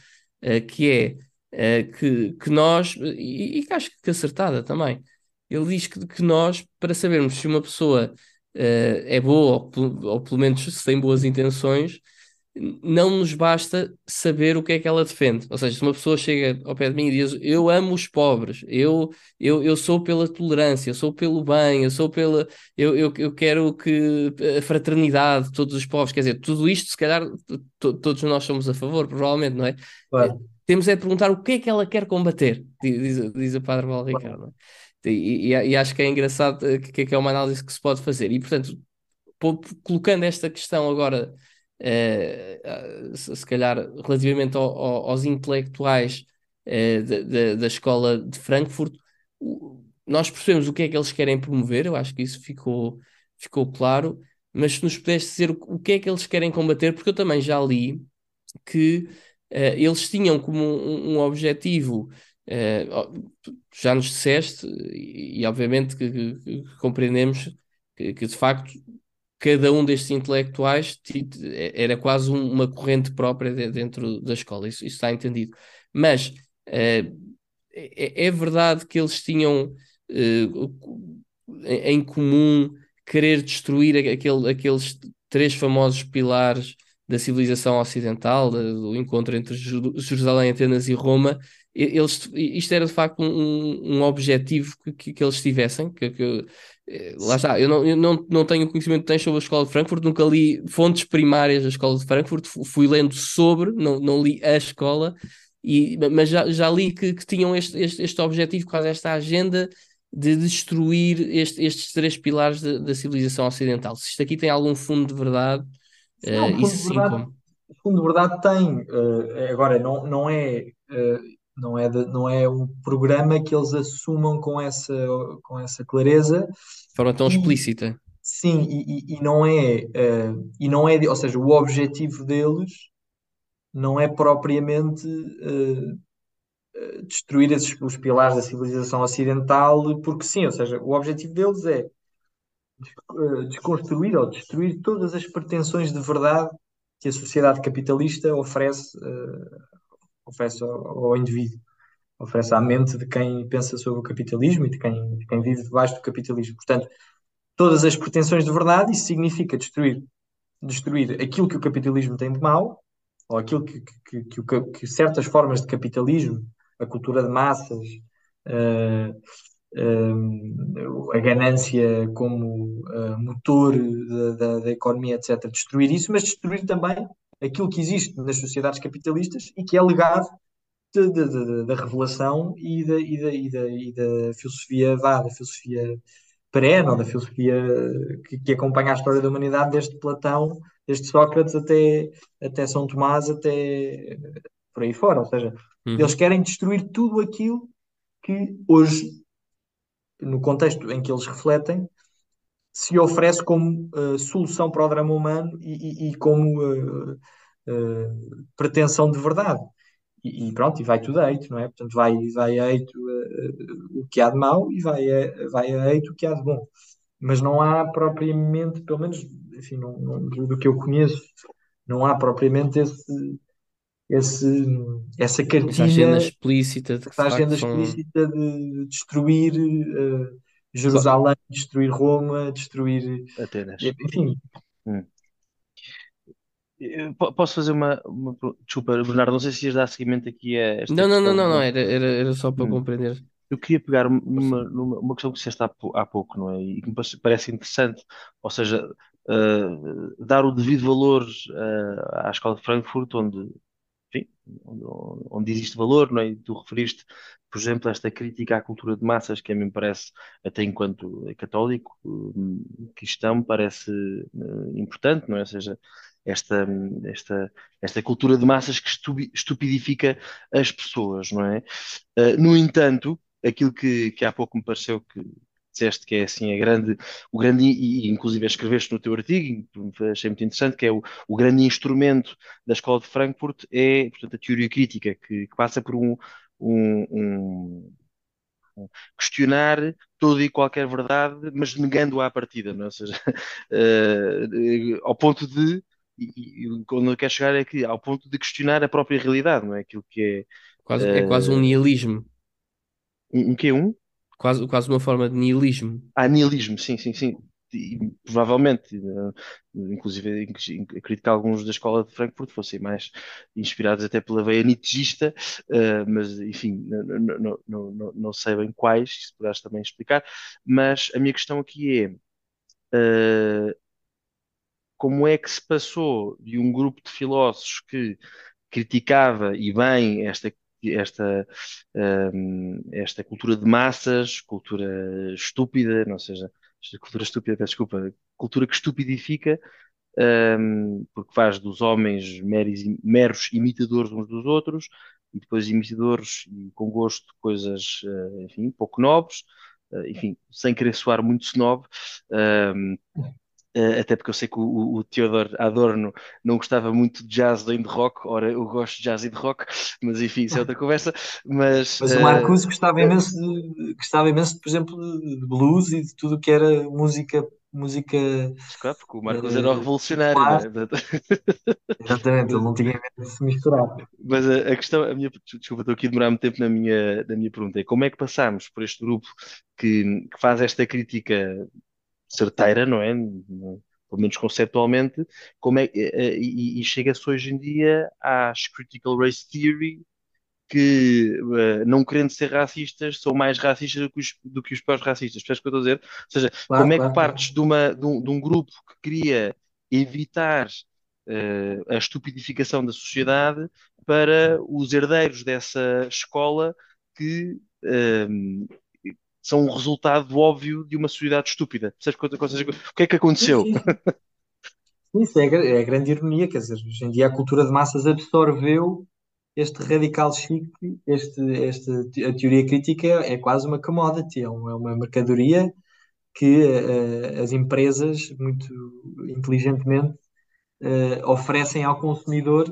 uh, que é uh, que, que nós, e, e que acho que acertada também, ele diz que, que nós, para sabermos se uma pessoa é boa ou, ou, pelo menos se tem boas intenções, não nos basta saber o que é que ela defende. Ou seja, se uma pessoa chega ao pé de mim e diz eu amo os pobres, eu, eu, eu sou pela tolerância, eu sou pelo bem, eu sou pela. Eu, eu, eu quero que a fraternidade de todos os povos, quer dizer, tudo isto, se calhar, todos nós somos a favor, provavelmente, não é? Claro. Temos é de perguntar o que é que ela quer combater, diz, diz o Padre Val Ricardo. É? E, e, e, acho que é engraçado que, que é uma análise que se pode fazer. E, portanto, colocando esta questão agora uh, se calhar relativamente ao, ao, aos intelectuais uh, da escola de Frankfurt, nós percebemos o que é que eles querem promover, eu acho que isso ficou, ficou claro, mas se nos pudesse dizer o que é que eles querem combater, porque eu também já li que uh, eles tinham como um, um objetivo, já nos disseste, e, obviamente que, que, que compreendemos que, que, de facto cada um destes intelectuais era quase uma corrente própria dentro da escola, isso, isso está entendido. Mas uh, é, é, verdade que eles tinham uh, em comum querer destruir aquele, aqueles três famosos pilares da civilização ocidental, do encontro entre Jerusalém, Atenas e Roma, eles, isto era de facto um, um objetivo que, que, eles tivessem, que, que eh, lá está, eu, não, eu não, não tenho conhecimento que tens sobre a Escola de Frankfurt, nunca li fontes primárias da Escola de Frankfurt, fui lendo sobre, não, não li a escola, e, mas já, já li que, que tinham este, este, este objetivo, quase esta agenda de destruir este, estes três pilares da civilização ocidental. Se isto aqui tem algum fundo de verdade, não, uh, isso sim. Verdade, como... fundo de verdade tem. Uh, agora, não, não é. Uh, não é, de, não é um programa que eles assumam com essa, com essa clareza. De forma tão e, explícita. Sim, e, e, não é, uh, e não é, ou seja, o objetivo deles não é propriamente uh, destruir esses, os pilares da civilização ocidental, porque sim, ou seja, o objetivo deles é desconstruir ou destruir todas as pretensões de verdade que a sociedade capitalista oferece uh, oferece ao, ao indivíduo, oferece à mente de quem pensa sobre o capitalismo e de quem, de quem vive debaixo do capitalismo. Portanto, todas as pretensões de verdade, isso significa destruir, destruir aquilo que o capitalismo tem de mau, ou aquilo que, que, que, que certas formas de capitalismo, a cultura de massas, uh, uh, a ganância como uh, motor da, da, da, economia, etc., destruir isso, mas destruir também aquilo que existe nas sociedades capitalistas e que é legado da revelação e da, e da, e da, e da filosofia vá, da filosofia perene, ou da filosofia que, que, acompanha a história da humanidade, desde Platão, desde Sócrates até, até São Tomás, até por aí fora. Ou seja, uhum. eles querem destruir tudo aquilo que hoje, no contexto em que eles refletem, se oferece como uh, solução para o drama humano e, e, e como uh, uh, pretensão de verdade. E, e, pronto, e vai tudo a eito, não é? Portanto, vai, vai a eito o que há de mau e vai a, vai a eito o que há de bom. Mas não há propriamente, pelo menos, enfim, não, não, do que eu conheço, não há propriamente esse, esse, essa cartilha, essa agenda explícita de, essa agenda explícita de destruir Jerusalém, destruir Roma, destruir. Atenas. Enfim. Hum. Po- Posso fazer uma, uma... Desculpa, Bernardo, não sei se ias dar seguimento aqui a esta Não, não, não, não, não, era, era, era só para Hum. compreender. Eu queria pegar numa, numa uma questão que disseste há, há pouco, não é? E que me parece parece interessante, ou seja, uh, dar o devido valor uh, à escola de Frankfurt, onde, enfim, onde, onde existe valor, não é? Tu referiste, por exemplo, esta crítica à cultura de massas, que a mim parece, até enquanto católico, hum, cristão, parece uh, importante, não é? Ou seja, esta, esta, esta cultura de massas que estupi- estupidifica as pessoas, não é? Uh, no entanto, aquilo que, que há pouco me pareceu que disseste que é assim a grande, o grande, e inclusive escreveste no teu artigo, achei muito interessante, que é o, o grande instrumento da Escola de Frankfurt é, portanto, a teoria crítica, que, que passa por um, um, um- questionar toda e qualquer verdade, mas negando-a à partida, não é? Ou seja, eh, ao ponto de, e, e quando eu quero chegar é que, ao ponto de questionar a própria realidade, não é? Aquilo que Quase, é quase um é, nihilismo, um, um que é um? Quase, quase uma forma de nihilismo. Ah, nihilismo, sim, sim, sim. E, provavelmente, eh, inclusive, in- acredito que alguns da escola de Frankfurt fossem mais inspirados até pela veia nietzschista, eh, mas enfim, não, não, não não sei bem quais, se puderes também explicar. Mas a minha questão aqui é, eh, como é que se passou de um grupo de filósofos que criticava e bem esta, esta, hum, esta cultura de massas, cultura estúpida, não seja, cultura estúpida, peço desculpa, cultura que estupidifica, hum, porque faz dos homens meros, meros imitadores uns dos outros, e depois imitadores e com gosto de coisas, eh, enfim, pouco nobres, eh, enfim, sem querer soar muito snob, hum, até porque eu sei que o, o, Theodor Adorno não gostava muito de jazz nem de rock, ora eu gosto de jazz e de rock, mas enfim, isso é outra conversa. Mas, Mas o eh, Marcuse gostava imenso de, gostava imenso, por exemplo, de blues e de tudo o que era música, música, claro, porque o Marcos era o eh, revolucionário, é? Portanto, exatamente, ele não tinha medo de se misturar. Mas a, a questão, a minha, desculpa, estou aqui a demorar muito tempo na minha, na minha pergunta, é como é que passamos por este grupo que, que faz esta crítica certeira, não é? Pelo menos conceptualmente, como é, eh, e, e chega-se hoje em dia às Critical Race Theory, que, eh, não querendo ser racistas, são mais racistas do que os, do que os próprios racistas. Percebes o que eu estou a dizer? Ou seja, Claro, como é que claro, claro. partes de, uma, de, um, de um grupo que queria evitar eh, a estupidificação da sociedade para os herdeiros dessa escola que são um resultado óbvio de uma sociedade estúpida. Percebes o que é que aconteceu? sim, sim. Isso é, é a grande ironia, quer dizer, hoje em dia a cultura de massas absorveu este radical chic, este, este, a teoria crítica é, é quase uma commodity, é uma, é uma mercadoria que eh, as empresas, muito inteligentemente, eh, oferecem ao consumidor,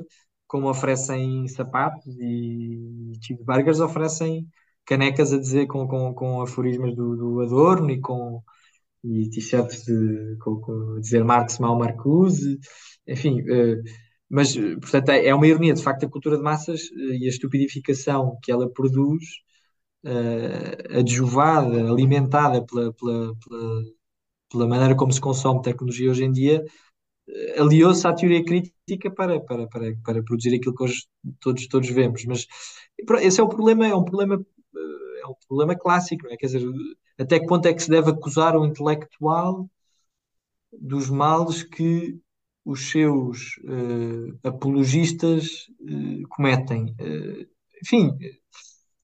como oferecem sapatos e cheeseburgers, oferecem canecas a dizer com, com, com aforismos do, do Adorno e com e t-shirts de, com, com dizer Marx mal Marcuse, enfim, eh, mas eh, portanto é é uma ironia, de facto, a cultura de massas eh, e a estupidificação que ela produz, adjuvada, alimentada pela, pela, pela, pela maneira como se consome tecnologia hoje em dia, aliou-se à teoria crítica para, para, para, para produzir aquilo que hoje todos, todos vemos. Mas esse é o problema, é um problema, é um problema clássico, não é? Quer dizer, até que ponto é que se deve acusar o intelectual dos males que os seus eh, apologistas eh, cometem? Eh, enfim,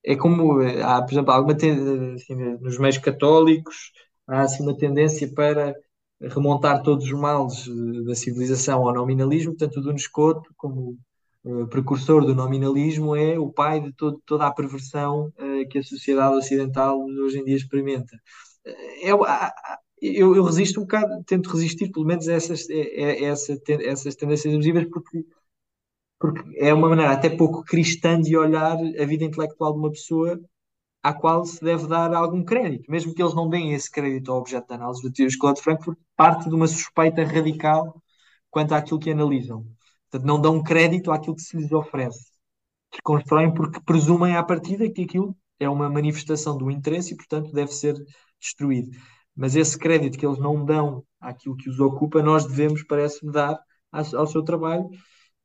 é como há, por exemplo, alguma assim, nos meios católicos há assim uma tendência para remontar todos os males da civilização ao nominalismo, portanto, o Duns Scoto, como eh, precursor do nominalismo, é o pai de todo- toda a perversão eh, que a sociedade ocidental hoje em dia experimenta. Eh, há- eu, eu resisto um bocado, tento resistir pelo menos a essas, a- essa essas tendências abusivas, porque porque é uma maneira até pouco cristã de olhar a vida intelectual de uma pessoa à qual se deve dar algum crédito, mesmo que eles não deem esse crédito ao objeto de análise. A Escola de Frankfurt parte de uma suspeita radical quanto àquilo que analisam. Portanto, não dão crédito àquilo que se lhes oferece. Desconstroem porque presumem à partida que aquilo é uma manifestação do interesse e, portanto, deve ser destruído. Mas esse crédito que eles não dão àquilo que os ocupa, nós devemos, parece-me, dar ao seu trabalho.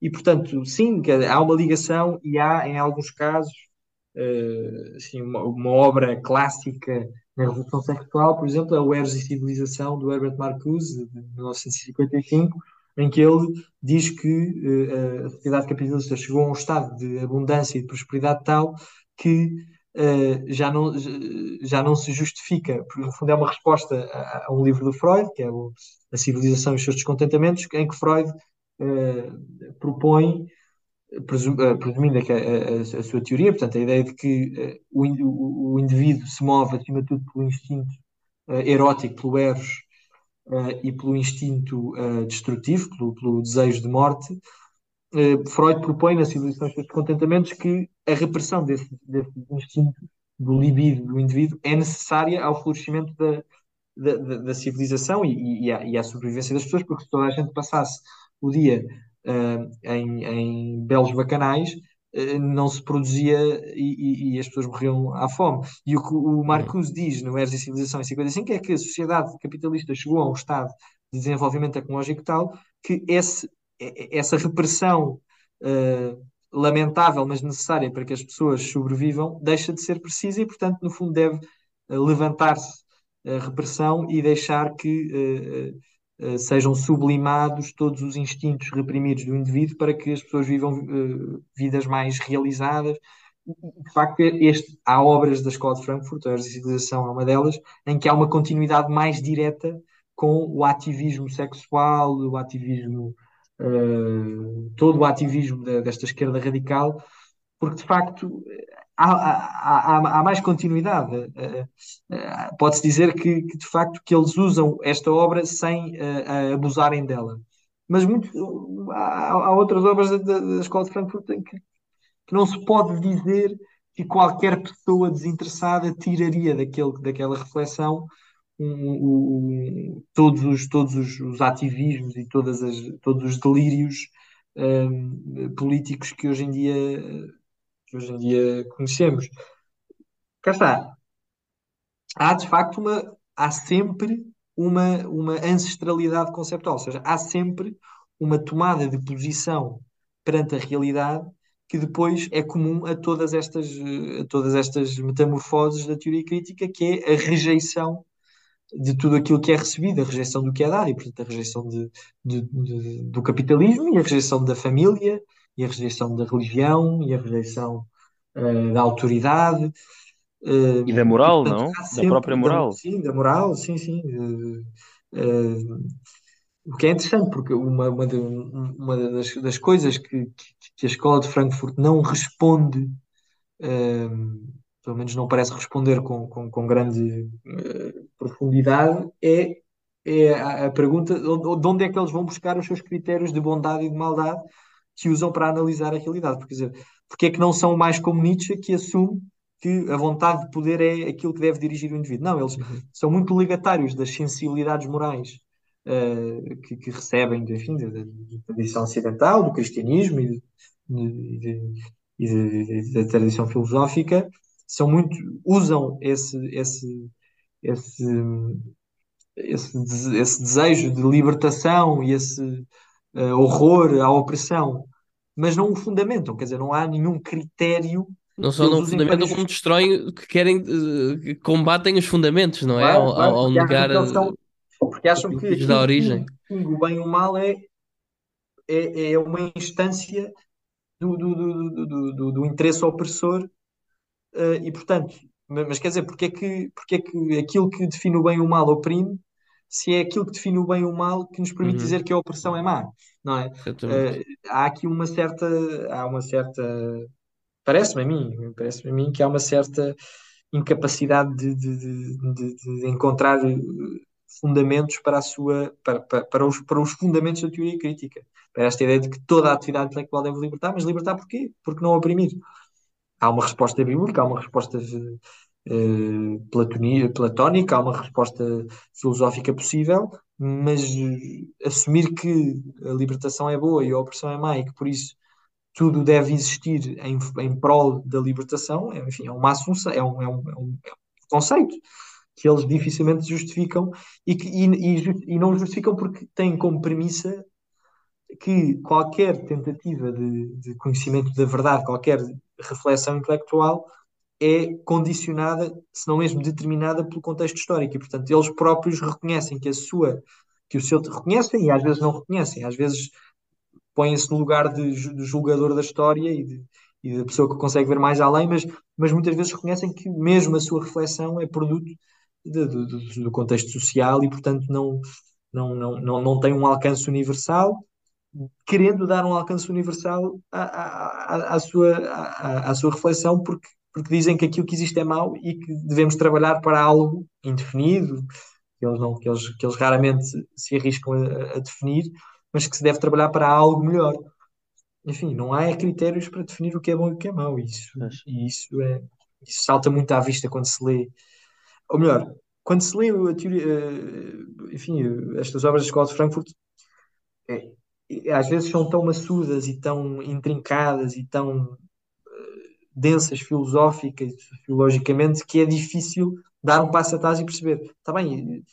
E, portanto, sim, há uma ligação e há, em alguns casos, uh, assim, uma, uma, obra clássica na Revolução Sexual, por exemplo, é o Eros e Civilização, do Herbert Marcuse, de 1955, em que ele diz que uh, a sociedade capitalista chegou a um estado de abundância e de prosperidade tal que uh, já, não, já não se justifica, porque no fundo é uma resposta a, a um livro do Freud, que é o, A Civilização e os seus descontentamentos, em que Freud uh, propõe, presum, presumindo a, a, a, sua teoria, portanto, a ideia de que o, o, o, indivíduo se move acima de tudo pelo instinto erótico, pelo eros, e pelo instinto destrutivo, pelo, pelo desejo de morte, eh, Freud propõe na civilização dos contentamentos que a repressão desse, desse instinto do libido do indivíduo é necessária ao florescimento da, da, da civilização e, e, à, e, à, sobrevivência das pessoas, porque se toda a gente passasse o dia uh, em, em belos bacanais, uh, não se produzia e, e, as pessoas morriam à fome. E o que o Marcuse diz no Eres e Civilização em 55 é que a sociedade capitalista chegou a um estado de desenvolvimento tecnológico tal que esse essa repressão uh, lamentável, mas necessária para que as pessoas sobrevivam, deixa de ser precisa e, portanto, no fundo, deve uh, levantar-se a repressão e deixar que sejam sublimados todos os instintos reprimidos do indivíduo para que as pessoas vivam vidas mais realizadas. De facto, este, há obras da Escola de Frankfurt, a Civilização é uma delas, em que há uma continuidade mais direta com o ativismo sexual, o ativismo uh, todo o ativismo de, desta esquerda radical, porque de facto há, há, há, mais continuidade. Uh, uh, Pode-se dizer que, que, de facto que eles usam esta obra sem abusarem dela. Mas muito, há, há, outras obras da, da, Escola de Frankfurt que, que não se pode dizer que qualquer pessoa desinteressada tiraria daquele, daquela reflexão um, um, todos, os, todos os, os, ativismos e todas as, todos os delírios um, políticos que hoje em dia que hoje em dia conhecemos. Cá está. Há de facto uma há sempre uma, uma ancestralidade conceptual, ou seja, há sempre uma tomada de posição perante a realidade que depois é comum a todas estas, a todas estas metamorfoses da teoria crítica, que é a rejeição de tudo aquilo que é recebido, a rejeição do que é dado, e portanto a rejeição de, de, de, do capitalismo, e a rejeição da família, e a rejeição da religião, e a rejeição uh, da autoridade. Uh, e da moral, portanto, não? Da própria moral. Da, sim, da moral, sim, sim. Uh, o que é interessante, porque uma, uma, de, uma das, das, coisas que, que, a escola de Frankfurt não responde pelo menos não parece responder com, com, com grande profundidade, é, é a, pergunta de onde é que eles vão buscar os seus critérios de bondade e de maldade que usam para analisar a realidade. Porque, dizer, porque é que não são mais como Nietzsche que assume que a vontade de poder é aquilo que deve dirigir o indivíduo. Não, eles são muito ligatários das sensibilidades morais uh, que, que, recebem enfim, da, tradição ocidental, do cristianismo e, da tradição filosófica, são muito usam esse esse esse esse, esse desejo de libertação e esse uh, horror à opressão, mas não o fundamentam, quer dizer, não há nenhum critério não só não fundamentam, como destroem, que querem, uh, que combatem os fundamentos, não é? Claro, ao, claro, ao negar. Acham são, porque acham que da origem. o bem e o mal é, é, é uma instância do, do, do, do, do, do interesse opressor Uh, e portanto, mas quer dizer, porque é, que, porque é que aquilo que define o bem e o mal oprime, se é aquilo que define o bem e o mal que nos permite uhum. dizer que a opressão é má, não é? Uh, há aqui uma certa, há uma certa, parece-me a mim, parece-me a mim que há uma certa incapacidade de, de, de, de encontrar fundamentos para a sua, para, para, para, os, para os fundamentos da teoria crítica, para esta ideia de que toda a atividade intelectual deve libertar, mas libertar porquê? Porque não oprimir há uma resposta bíblica, há uma resposta uh, platónica, há uma resposta filosófica possível, mas assumir que a libertação é boa e a opressão é má e que por isso tudo deve existir em, em prol da libertação, é, enfim, é uma assunção, é um, é um, é um conceito que eles dificilmente justificam e, que, e, e, e, não justificam porque têm como premissa que qualquer tentativa de, de conhecimento da verdade, qualquer reflexão intelectual, é condicionada, se não mesmo determinada pelo contexto histórico. E, portanto, eles próprios reconhecem que a sua, que o seu reconhecem e às vezes não reconhecem, às vezes põem-se no lugar de, de, julgador da história e, de, e da pessoa que consegue ver mais além, mas, mas muitas vezes reconhecem que mesmo a sua reflexão é produto de, do contexto social e, portanto, não, não, não, não, não tem um alcance universal, querendo dar um alcance universal à, à, à, sua, à, à sua reflexão, porque porque dizem que aquilo que existe é mau e que devemos trabalhar para algo indefinido, que eles, não, que eles, que eles raramente se arriscam a, a definir, mas que se deve trabalhar para algo melhor. Enfim, não há critérios para definir o que é bom e o que é mau. Isso, e isso, é, isso salta muito à vista quando se lê. Ou melhor, quando se lê a teoria, eh, enfim, estas obras da Escola de Frankfurt, é, às vezes são tão maçudas e tão intrincadas e tão densas filosóficas, sociologicamente, que é difícil dar um passo atrás e perceber, está bem,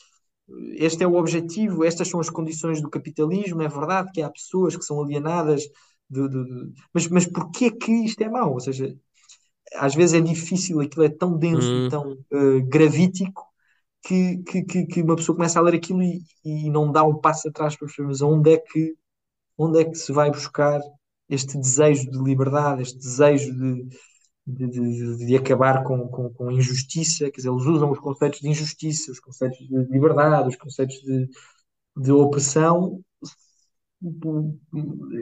este é o objetivo, estas são as condições do capitalismo, é verdade que há pessoas que são alienadas, de, de, de... mas, mas porquê que isto é mau? Ou seja, às vezes é difícil, aquilo é tão denso e hum. tão uh, gravítico que, que, que, que, uma pessoa começa a ler aquilo e, e não dá um passo atrás para perceber, mas onde é que, onde é que se vai buscar este desejo de liberdade, este desejo de, de, de, de acabar com, com, com, injustiça, quer dizer, eles usam os conceitos de injustiça, os conceitos de liberdade, os conceitos de, de opressão,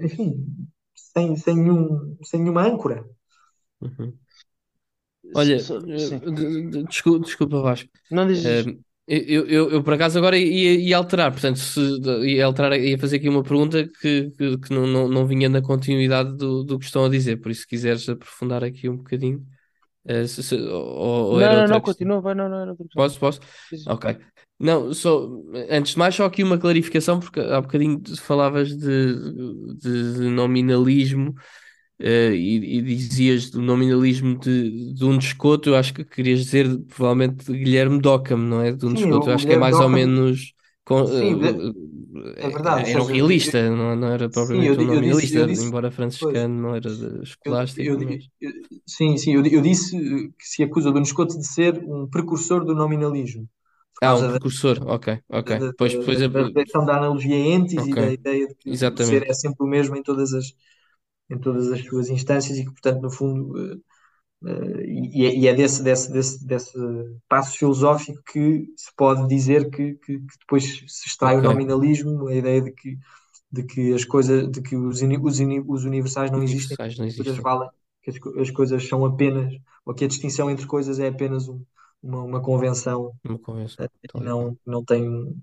enfim, sem, sem, nenhum, sem nenhuma âncora. Uhum. Olha, eh, desculpa, desculpa Vasco. Não dizes. Uh, eu, eu, eu, por acaso agora ia, ia, alterar, portanto, se, ia alterar, ia fazer aqui uma pergunta que, que, que não, não, não, vinha na continuidade do, do que estão a dizer, por isso se quiseres aprofundar aqui um bocadinho. Uh, se, se, ou, ou não, não, não, continua, vai, não, não Posso, posso? Sim. Ok. Não, só, antes de mais, só aqui uma clarificação, porque há bocadinho falavas de, de, de nominalismo Uh, e, e, dizias do nominalismo de, de um descoto, eu acho que querias dizer provavelmente de Guilherme Dockham, não é? De um Sim, descoto, eu acho que é mais ou menos. Com, Sim, uh, é verdade. Era um realista, seja, não, não, era propriamente sim, eu, um nominalista, eu disse, embora franciscano, não era escolástico. Mas... sim, sim, eu, disse que se acusa do Descoto de ser um precursor do nominalismo. Ah, um precursor, da, ok, ok. Da, pois, depois da, da, da, da analogia entes okay. e da ideia de que o ser é sempre o mesmo em todas as em todas as suas instâncias e que, portanto, no fundo, uh, e, é, e, é, desse, desse, desse, desse passo filosófico que se pode dizer que, que, que depois se extrai okay. o nominalismo, a ideia de que, de que as coisas, de que os, os, os universais não existem, universais não existem. valem, que as, as, coisas são apenas, ou que a distinção entre coisas é apenas um, uma, uma convenção, uma convenção. Uh, não, não tem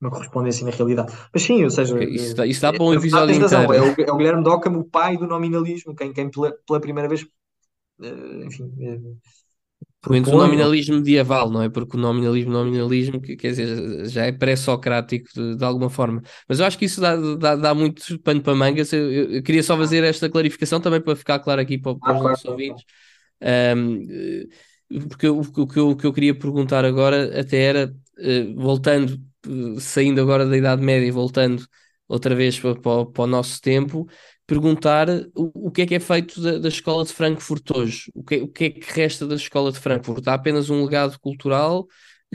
uma correspondência na realidade. Mas sim, ou seja, isso, dá, isso dá para um episódio inteiro. É o, é o Guilherme Dockham, o pai do nominalismo, quem, quem pela, pela primeira vez, eh, enfim. Pelo menos o nominalismo medieval, não é? Porque o nominalismo, nominalismo, quer dizer, já é pré-socrático de, de, alguma forma. Mas eu acho que isso dá, dá, dá muito pano para mangas. Eu, eu, queria só fazer esta clarificação também para ficar claro aqui para, para ah, os nossos ouvintes. Um, eh, porque o, o, que eu, o que eu queria perguntar agora até era, voltando saindo agora da Idade Média e voltando outra vez para, para, para o nosso tempo, perguntar o, o, que é que é feito da, da, escola de Frankfurt hoje, o que, o que é que resta da escola de Frankfurt? Há apenas um legado cultural?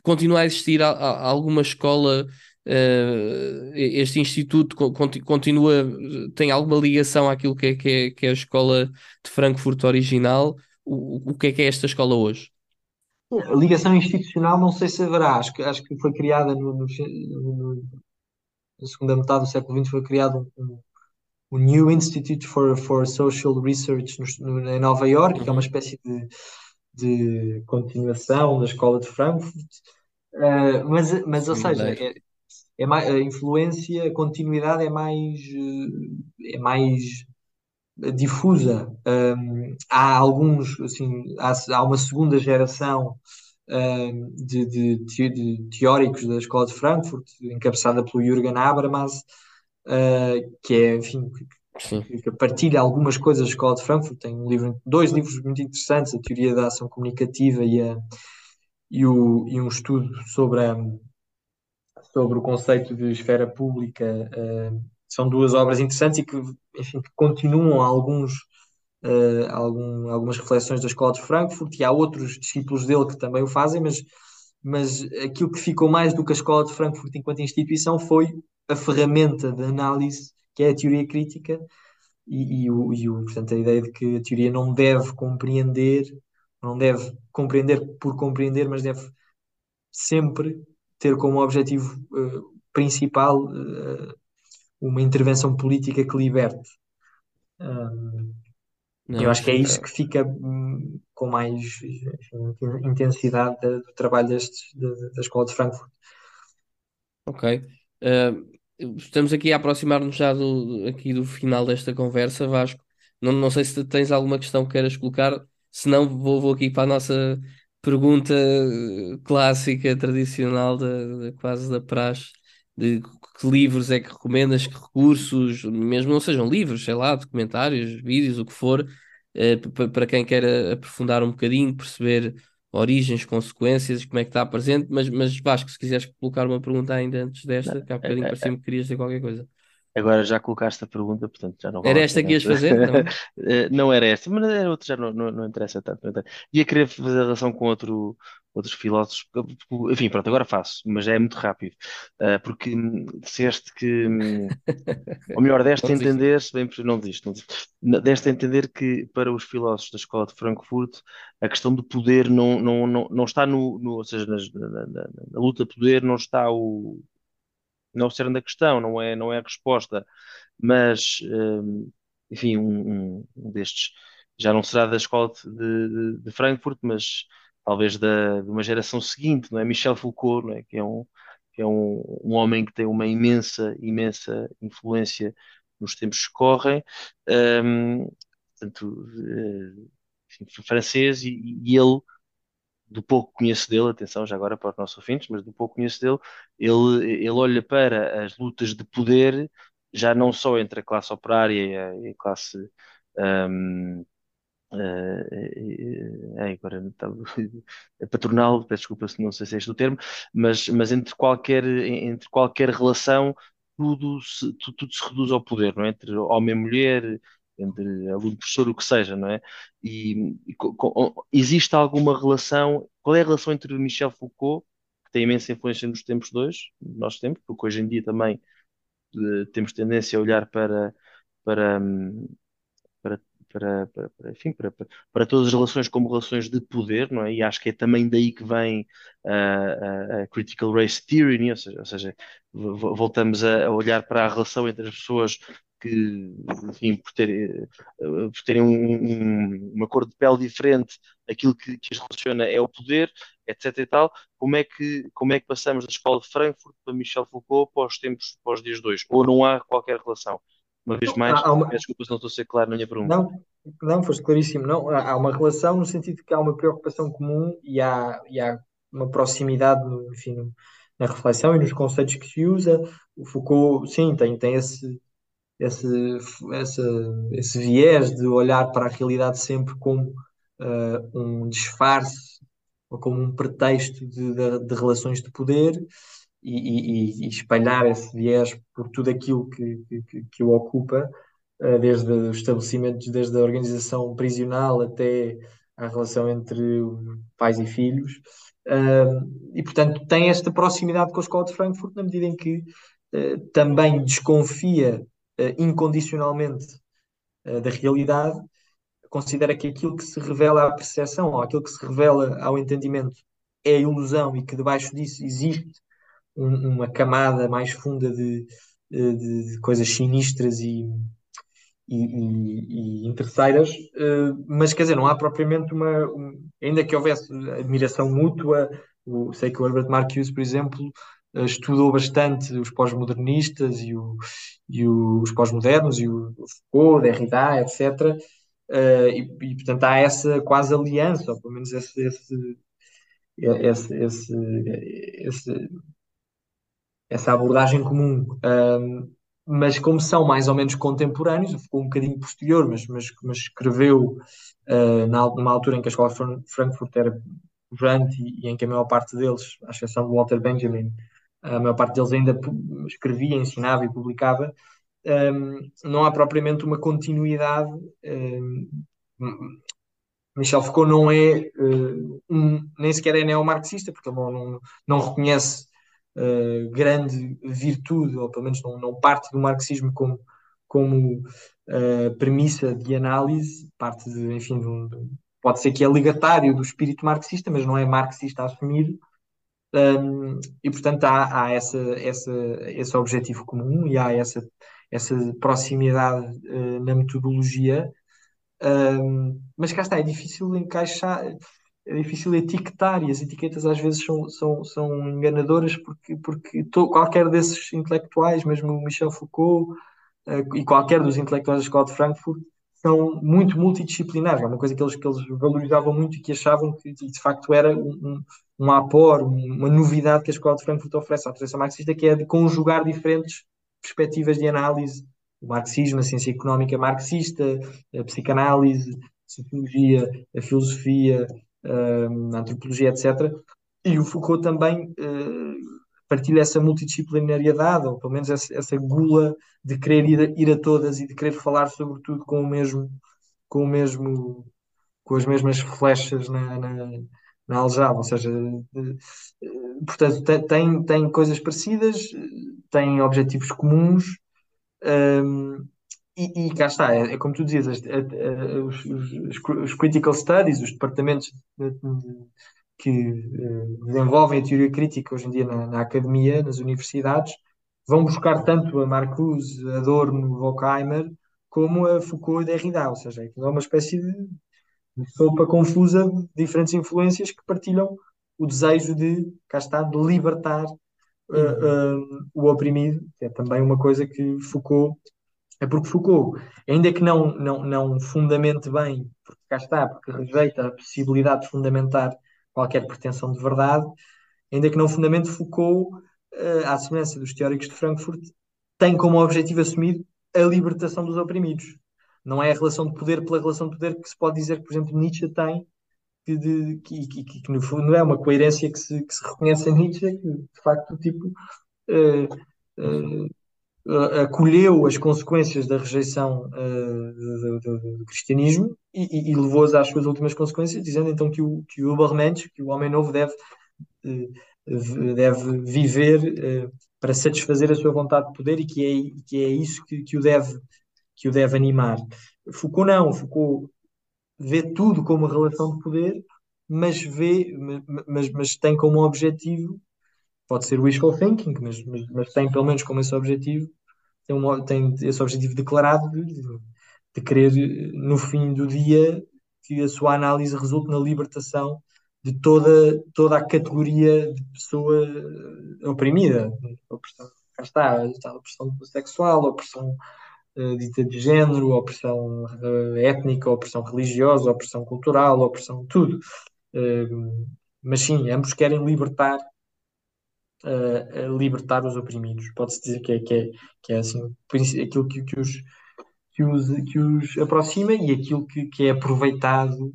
Continua a existir a, a, alguma escola? Uh, este instituto continua, tem alguma ligação àquilo que é, que é, que é a escola de Frankfurt original? O, o que é que é esta escola hoje? A ligação institucional não sei se haverá, acho que, acho que foi criada no, no, no, na segunda metade do século XX, foi criado um, um New Institute for, for Social Research no, em Nova York, que é uma uhum. espécie de, de continuação da Escola de Frankfurt, uh, mas, mas ou seja, é, é mais, a influência, a continuidade é mais, eh, é mais difusa. Um, há alguns, assim, há, há uma segunda geração um, de, de, de, teóricos da Escola de Frankfurt, encabeçada pelo Jürgen Habermas, uh, que é, enfim, que, que, partilha algumas coisas da Escola de Frankfurt. Tem um livro, dois livros muito interessantes, a Teoria da Ação Comunicativa e, a, e, o, e um estudo sobre, a, sobre o conceito de esfera pública uh, são duas obras interessantes e que, enfim, que continuam alguns, uh, algum, algumas reflexões da Escola de Frankfurt e há outros discípulos dele que também o fazem, mas, mas aquilo que ficou mais do que a Escola de Frankfurt enquanto instituição foi a ferramenta de análise que é a teoria crítica e, e, o, e o, portanto, a ideia de que a teoria não deve compreender, não deve compreender por compreender, mas deve sempre ter como objetivo uh, principal uh, uma intervenção política que liberte. Um, não, eu acho que é isso que fica um, com mais intensidade do trabalho destes, da, Escola de Frankfurt. Ok. Uh, estamos aqui a aproximar-nos já do, aqui do final desta conversa, Vasco. Não, não sei se tens alguma questão que queiras colocar, se não, vou, vou aqui para a nossa pergunta clássica, tradicional, da, quase da praxe, de que livros é que recomendas, que recursos, mesmo não sejam livros, sei lá, documentários, vídeos, o que for, eh, para quem quer aprofundar um bocadinho, perceber origens, consequências, como é que está presente, mas, mas Vasco, se quiseres colocar uma pergunta ainda antes desta, que há bocadinho é, parecia-me que querias dizer qualquer coisa. Agora já colocaste a pergunta, portanto já não Era esta que ias fazer? Não? Eh, não era esta, mas era outra, já não, não, não interessa tanto. Não interessa. Ia querer fazer relação com outro, outros filósofos. Enfim, pronto, agora faço, mas é muito rápido. Uh, porque disseste que, ou melhor, deste a entender, se bem não diste, não deste a entender que para os filósofos da escola de Frankfurt a questão do poder não, não, não, não está no, no ou seja, na, na, na, na luta de poder não está o não é da questão, não é, não é a resposta, mas, um, enfim, um, um, destes já não será da escola de, de, de Frankfurt, mas talvez da, de uma geração seguinte, não é? Michel Foucault, não é? Que é um, que é um, um homem que tem uma imensa, imensa influência nos tempos que correm, um, portanto, eh, enfim, francês, e, e ele do pouco que conheço dele, atenção já agora para os nossos ouvintes, mas do pouco que conheço dele, ele, ele olha para as lutas de poder, já não só entre a classe operária e a, classe. Um, Uh, é, agora é patronal, peço desculpa se não sei se é este o termo, mas, mas entre, qualquer, entre qualquer relação tudo se, tudo, tudo se reduz ao poder, não é? Entre homem e mulher, entre aluno professor, o que seja, não é? E, e existe alguma relação? Qual é a relação entre Michel Foucault, que tem imensa influência nos tempos dois, nós tempos, porque hoje em dia também de, temos tendência a olhar para, para, para, para, para, para enfim, para, para, todas as relações como relações de poder, não é? E acho que é também daí que vem a, a Critical Race Theory, é? ou seja, ou seja voltamos a, a olhar para a relação entre as pessoas que, enfim, por, ter, eh, por terem um, um, uma cor de pele diferente, aquilo que, que, as relaciona é o poder, etc. e tal. Como é que, como é que passamos da escola de Frankfurt para Michel Foucault para os tempos, para os dias dois? Ou não há qualquer relação? Uma vez mais, há uma... desculpa se não estou a ser claro na minha pergunta. Não, não, foste claríssimo. Não, há uma relação no sentido que há uma preocupação comum e há, e há uma proximidade, enfim, na reflexão e nos conceitos que se usa. O Foucault, sim, tem, tem esse, esse, esse, esse viés de olhar para a realidade sempre como uh, um disfarce ou como um pretexto de, de, de relações de poder e, e, e, espalhar esse viés por tudo aquilo que, que, que o ocupa, uh, desde os estabelecimentos, desde a organização prisional até a relação entre pais e filhos. Uh, e, portanto, tem esta proximidade com a Escola de Frankfurt na medida em que uh, também desconfia uh, incondicionalmente uh, da realidade, considera que aquilo que se revela à percepção, ou aquilo que se revela ao entendimento, é ilusão e que debaixo disso existe um, uma camada mais funda de, de, de coisas sinistras e, e, e, e interesseiras, mas quer dizer, não há propriamente uma. Um, ainda que houvesse admiração mútua, o, sei que o Herbert Marcuse, por exemplo, estudou bastante os pós-modernistas e, o, e o, os pós-modernos e o Foucault, Derrida, etc. Uh, e, e, portanto há essa quase aliança, ou pelo menos esse, esse, esse, esse essa abordagem comum. Um, mas como são mais ou menos contemporâneos, ficou um bocadinho posterior, mas, mas, mas escreveu uh, na, numa altura em que a escola de Frankfurt era pujante e, e em que a maior parte deles, à exceção do Walter Benjamin, a maior parte deles ainda escrevia, ensinava e publicava. um, não há propriamente uma continuidade. Um, Michel Foucault não é uh, um, nem sequer é neomarxista, porque ele não, não, não reconhece uh, grande virtude, ou pelo menos não, não parte do marxismo como, como uh, premissa de análise, parte de, enfim, de um, pode ser que é ligatário do espírito marxista, mas não é marxista assumido. Um, e portanto há, há essa, essa, esse objetivo comum e há essa, essa proximidade uh, na metodologia. Um, mas cá está, é difícil encaixar, é difícil etiquetar e as etiquetas às vezes são, são, são enganadoras porque, porque to, qualquer desses intelectuais, mesmo Michel Foucault uh, e qualquer dos intelectuais da Escola de Frankfurt, são muito multidisciplinares. É uma coisa que eles, que eles valorizavam muito e que achavam que de facto era um, um, um apor, uma novidade que a Escola de Frankfurt oferece à tradição marxista, que é de conjugar diferentes perspectivas de análise o marxismo, a ciência económica marxista, a psicanálise, a sociologia, a filosofia, a antropologia, etc. E o Foucault também uh, partilha essa multidisciplinariedade, ou pelo menos essa, essa gula de querer ir a, ir a, todas e de querer falar sobre tudo com o mesmo, com o mesmo, com as mesmas flechas na, na, na aljava, ou seja, uh, portanto tem, tem coisas parecidas, tem objetivos comuns, um, e, e, cá está, é, é como tu dizias, as, os, os, critical studies, os departamentos de, de, que uh, desenvolvem a teoria crítica hoje em dia na, na, academia, nas universidades, vão buscar tanto a Marcuse, Adorno, Horkheimer, como a Foucault e Derrida, ou seja, é uma espécie de, de sopa confusa de diferentes influências que partilham o desejo de, cá está, de libertar uh, uh, o oprimido, que é também uma coisa que Foucault, é porque Foucault, ainda que não, não, não fundamente bem, porque cá está, porque rejeita a possibilidade de fundamentar qualquer pretensão de verdade, ainda que não fundamente Foucault, uh, à semelhança dos teóricos de Frankfurt, tem como objetivo assumido a libertação dos oprimidos. Não é a relação de poder pela relação de poder que se pode dizer que, por exemplo, Nietzsche tem, que, de, que, que, que, no fundo é uma coerência que se, que se reconhece em Nietzsche, que de facto tipo, uh, uh, acolheu as consequências da rejeição uh, do, do, do, cristianismo e, e, e levou-as às suas últimas consequências, dizendo então que o, que o Ubermensch, que o homem novo deve, deve viver para satisfazer a sua vontade de poder e que é, que é isso que, que, o deve, que o deve animar. Foucault não, Foucault vê tudo como relação de poder, mas vê, mas, mas tem como objetivo, pode ser wishful thinking, mas, mas, mas tem pelo menos como esse objetivo, tem, um, tem esse objetivo declarado de, de querer, no fim do dia, que a sua análise resulte na libertação de toda, toda a categoria de pessoa oprimida. A opressão, cá está, a opressão sexual, a opressão uh, dita de género, opressão uh, étnica, opressão religiosa, opressão cultural, opressão tudo. Uh, mas sim, ambos querem libertar libertar os oprimidos. Pode-se dizer que é, que é, que é assim, aquilo que, que, os, que, os, que os aproxima e aquilo que, que é aproveitado,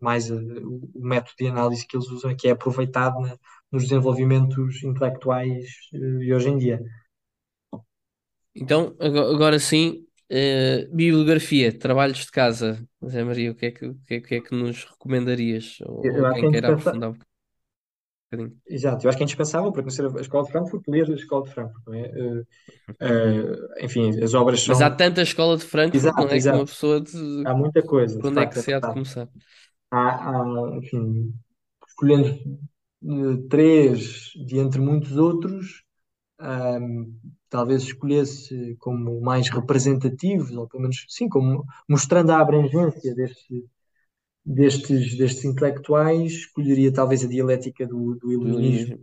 mais o, o, método de análise que eles usam, é que é aproveitado na, nos desenvolvimentos intelectuais de hoje em dia. Então, agora sim, uh, bibliografia, trabalhos de casa. Zé Maria, o que é que, o que, é, que, é que nos recomendarias? Ou, eu quem queira aprofundar um bocadinho. Exato, eu acho que é indispensável para conhecer a Escola de Frankfurt, ler a Escola de Frankfurt, não é? Uh, uh, enfim, as obras são... Mas há tanta Escola de Frankfurt, exato, não é? Exato. Que uma pessoa... De... Há muita coisa. Onde é que se há de começar? Há, há enfim, escolhendo três de entre muitos outros, um, talvez escolhesse como mais representativos, ou pelo menos, sim, como mostrando a abrangência deste, destes, destes intelectuais, escolheria talvez a dialética do, do iluminismo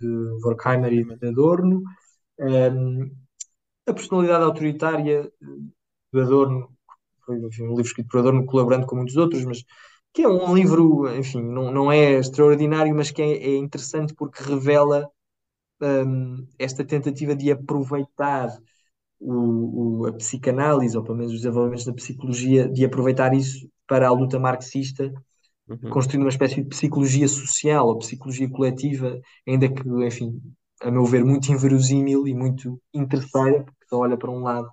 de Horkheimer e de Adorno, um, a personalidade autoritária de Adorno, foi enfim, um livro escrito por Adorno, colaborando com muitos outros, mas que é um livro, enfim, não, não é extraordinário, mas que é, é interessante porque revela um, esta tentativa de aproveitar o, o, a psicanálise, ou pelo menos os desenvolvimentos da psicologia, de aproveitar isso para a luta marxista, uhum. construindo uma espécie de psicologia social ou psicologia coletiva, ainda que, enfim, a meu ver, muito inverosímil e muito interesseira, porque que só olha para um lado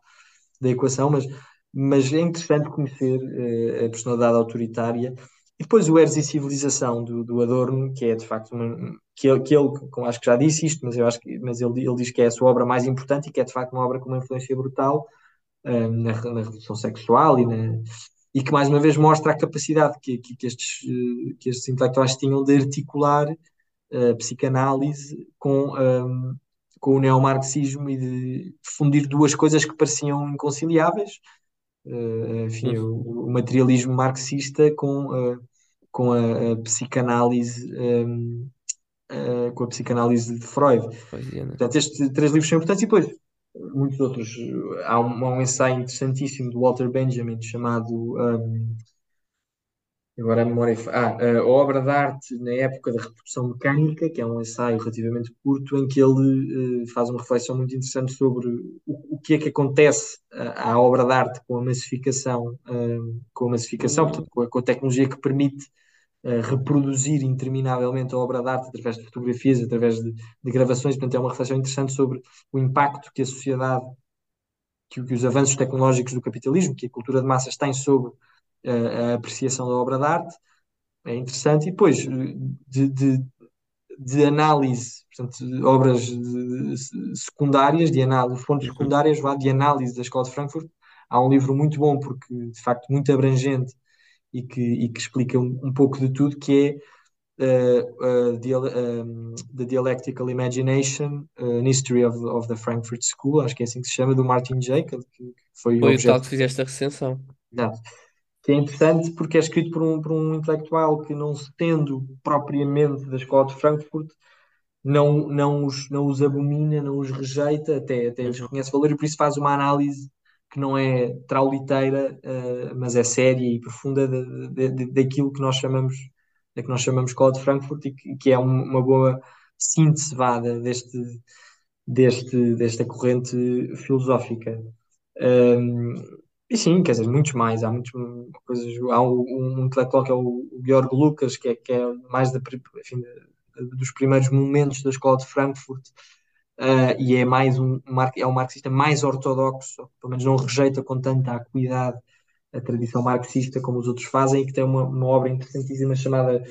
da equação, mas, mas é interessante conhecer uh, a personalidade autoritária. E depois o Eres e Civilização do, do Adorno, que é de facto uma, que, ele, que ele, acho que já disse isto, mas eu acho que mas ele, ele diz que é a sua obra mais importante e que é de facto uma obra com uma influência brutal uh, na, na revolução sexual e, na, e que mais uma vez mostra a capacidade que, que, que estes, que estes intelectuais tinham de articular a psicanálise com, um, com o neomarxismo e de fundir duas coisas que pareciam inconciliáveis. Uh, enfim, o, o, materialismo marxista com, uh, com a, a psicanálise um, uh, com a psicanálise de Freud. É, né? Portanto, estes três livros são importantes e depois muitos outros. Há um, há um ensaio interessantíssimo do Walter Benjamin chamado um, Agora a memória. Ah, a obra de arte na época da reprodução mecânica, que é um ensaio relativamente curto, em que ele uh, faz uma reflexão muito interessante sobre o, o que é que acontece à, à obra de arte com a massificação, uh, com a massificação, portanto, com a, com a tecnologia que permite uh, reproduzir interminavelmente a obra de arte através de fotografias, através de, de gravações. Portanto, é uma reflexão interessante sobre o impacto que a sociedade, que, que os avanços tecnológicos do capitalismo, que a cultura de massas tem sobre a, apreciação da obra de arte, é interessante, e depois de, de, de análise, portanto, de obras secundárias, de análise, fontes uhum. secundárias, de análise da Escola de Frankfurt, há um livro muito bom, porque de facto muito abrangente e que, e que explica um, um pouco de tudo, que é uh, uh, dial, um, The Dialectical Imagination, An History of, of the Frankfurt School, acho que é assim que se chama, do Martin Jacob, que, foi, foi o tal que fizeste a recensão. Exato que é interessante porque é escrito por um, por um intelectual que, não se tendo propriamente da escola de Frankfurt, não, não, os, não os abomina, não os rejeita, até, até lhes reconhece valor e por isso faz uma análise que não é trauliteira, uh, mas é séria e profunda daquilo que nós chamamos da que nós chamamos escola de Frankfurt e que, que é um, uma boa síntese deste, deste, desta corrente filosófica. Um, e sim, quer dizer, muitos mais. Há muitas coisas. Há um, um intelectual que é o, o Georg Lucas, que é, que é mais da, enfim, dos primeiros momentos da escola de Frankfurt, uh, e é mais um, é um marxista mais ortodoxo, pelo menos não rejeita com tanta acuidade a tradição marxista como os outros fazem, e que tem uma, uma obra interessantíssima chamada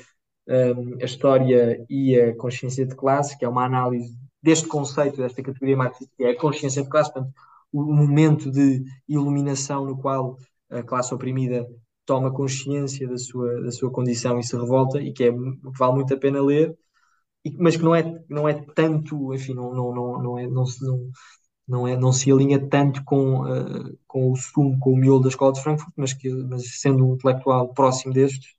um, A História e a Consciência de Classe, que é uma análise deste conceito, desta categoria marxista, que é a consciência de classe, portanto, o momento de iluminação no qual a classe oprimida toma consciência da sua, da sua condição e se revolta, e que, é, que vale muito a pena ler, e, mas que não é, não é tanto, enfim, não, não, não, não, é, não, se, não, não, é, não se alinha tanto com, uh, com o sumo, com o miolo da Escola de Frankfurt, mas, que, mas sendo um intelectual próximo destes,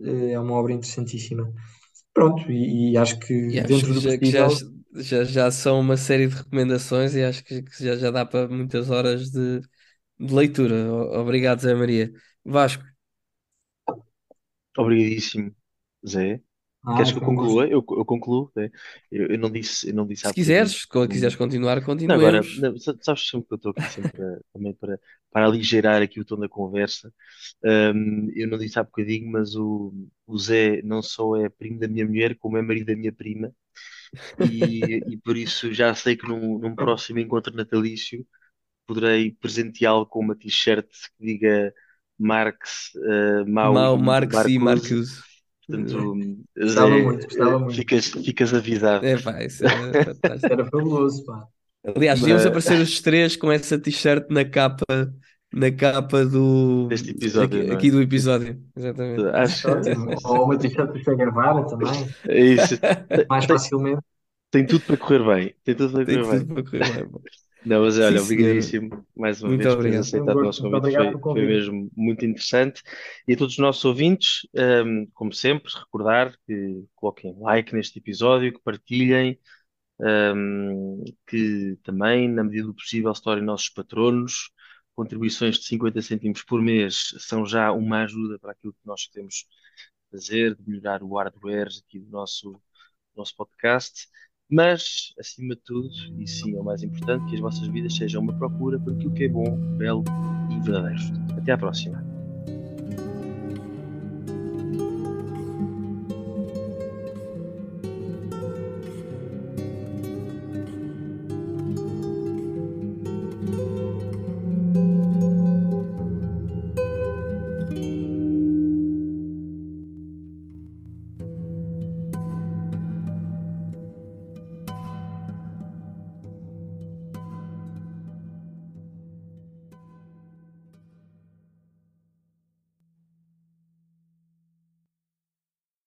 uh, é uma obra interessantíssima. Pronto, e, e acho que e dentro acho do possível... já, já, já são uma série de recomendações e acho que, que já, já dá para muitas horas de, de leitura. Obrigado, Zé Maria. Vasco. Obrigadíssimo, Zé. Ah, Queres que eu um conclua? Eu, eu concluo. né? Eu, eu não disse, eu não disse há Se quiseres, quando quiseres continuar, Não, agora, não, sa- sabes sempre que eu estou aqui sempre para, também para, para aligerar aqui o tom da conversa. Hum, eu não disse há bocadinho, mas o, o Zé não só é primo da minha mulher, como é marido da minha prima. E, e por isso já sei que num, num próximo encontro natalício poderei presenteá-lo com uma t-shirt que diga Marx, uh, Mao Mau, e Marx e Marcuse. Portanto, Gostava Zé, muito, gostava muito. ficas, ficas avisado. É pá, isso era fantástico. Era fabuloso, pá. Aliás, Mas- aparecer os três com essa t-shirt na capa, na capa do Deste episódio, aqui, é? aqui do episódio. Exatamente. Acho Ótimo. Ou uma t-shirt do Che Guevara também, é isso. mais facilmente. Tem tudo para correr bem. Tem tudo para Tem correr bem. tudo para correr bem. Não, mas olha, Sim, obrigadíssimo mais uma Muito vez por obrigado. um aceitado o nosso convite. Foi, foi mesmo muito interessante. E a todos os nossos ouvintes, hum, como sempre, recordar que coloquem like neste episódio, que partilhem, hum, que também, na medida do possível, se tornem nossos patronos. Contribuições de 50 cêntimos por mês são já uma ajuda para aquilo que nós queremos fazer, de melhorar o hardware aqui do nosso, nosso podcast. Mas, acima de tudo, e sim é o mais importante, que as vossas vidas sejam uma procura por aquilo que é bom, belo e verdadeiro. Até à próxima.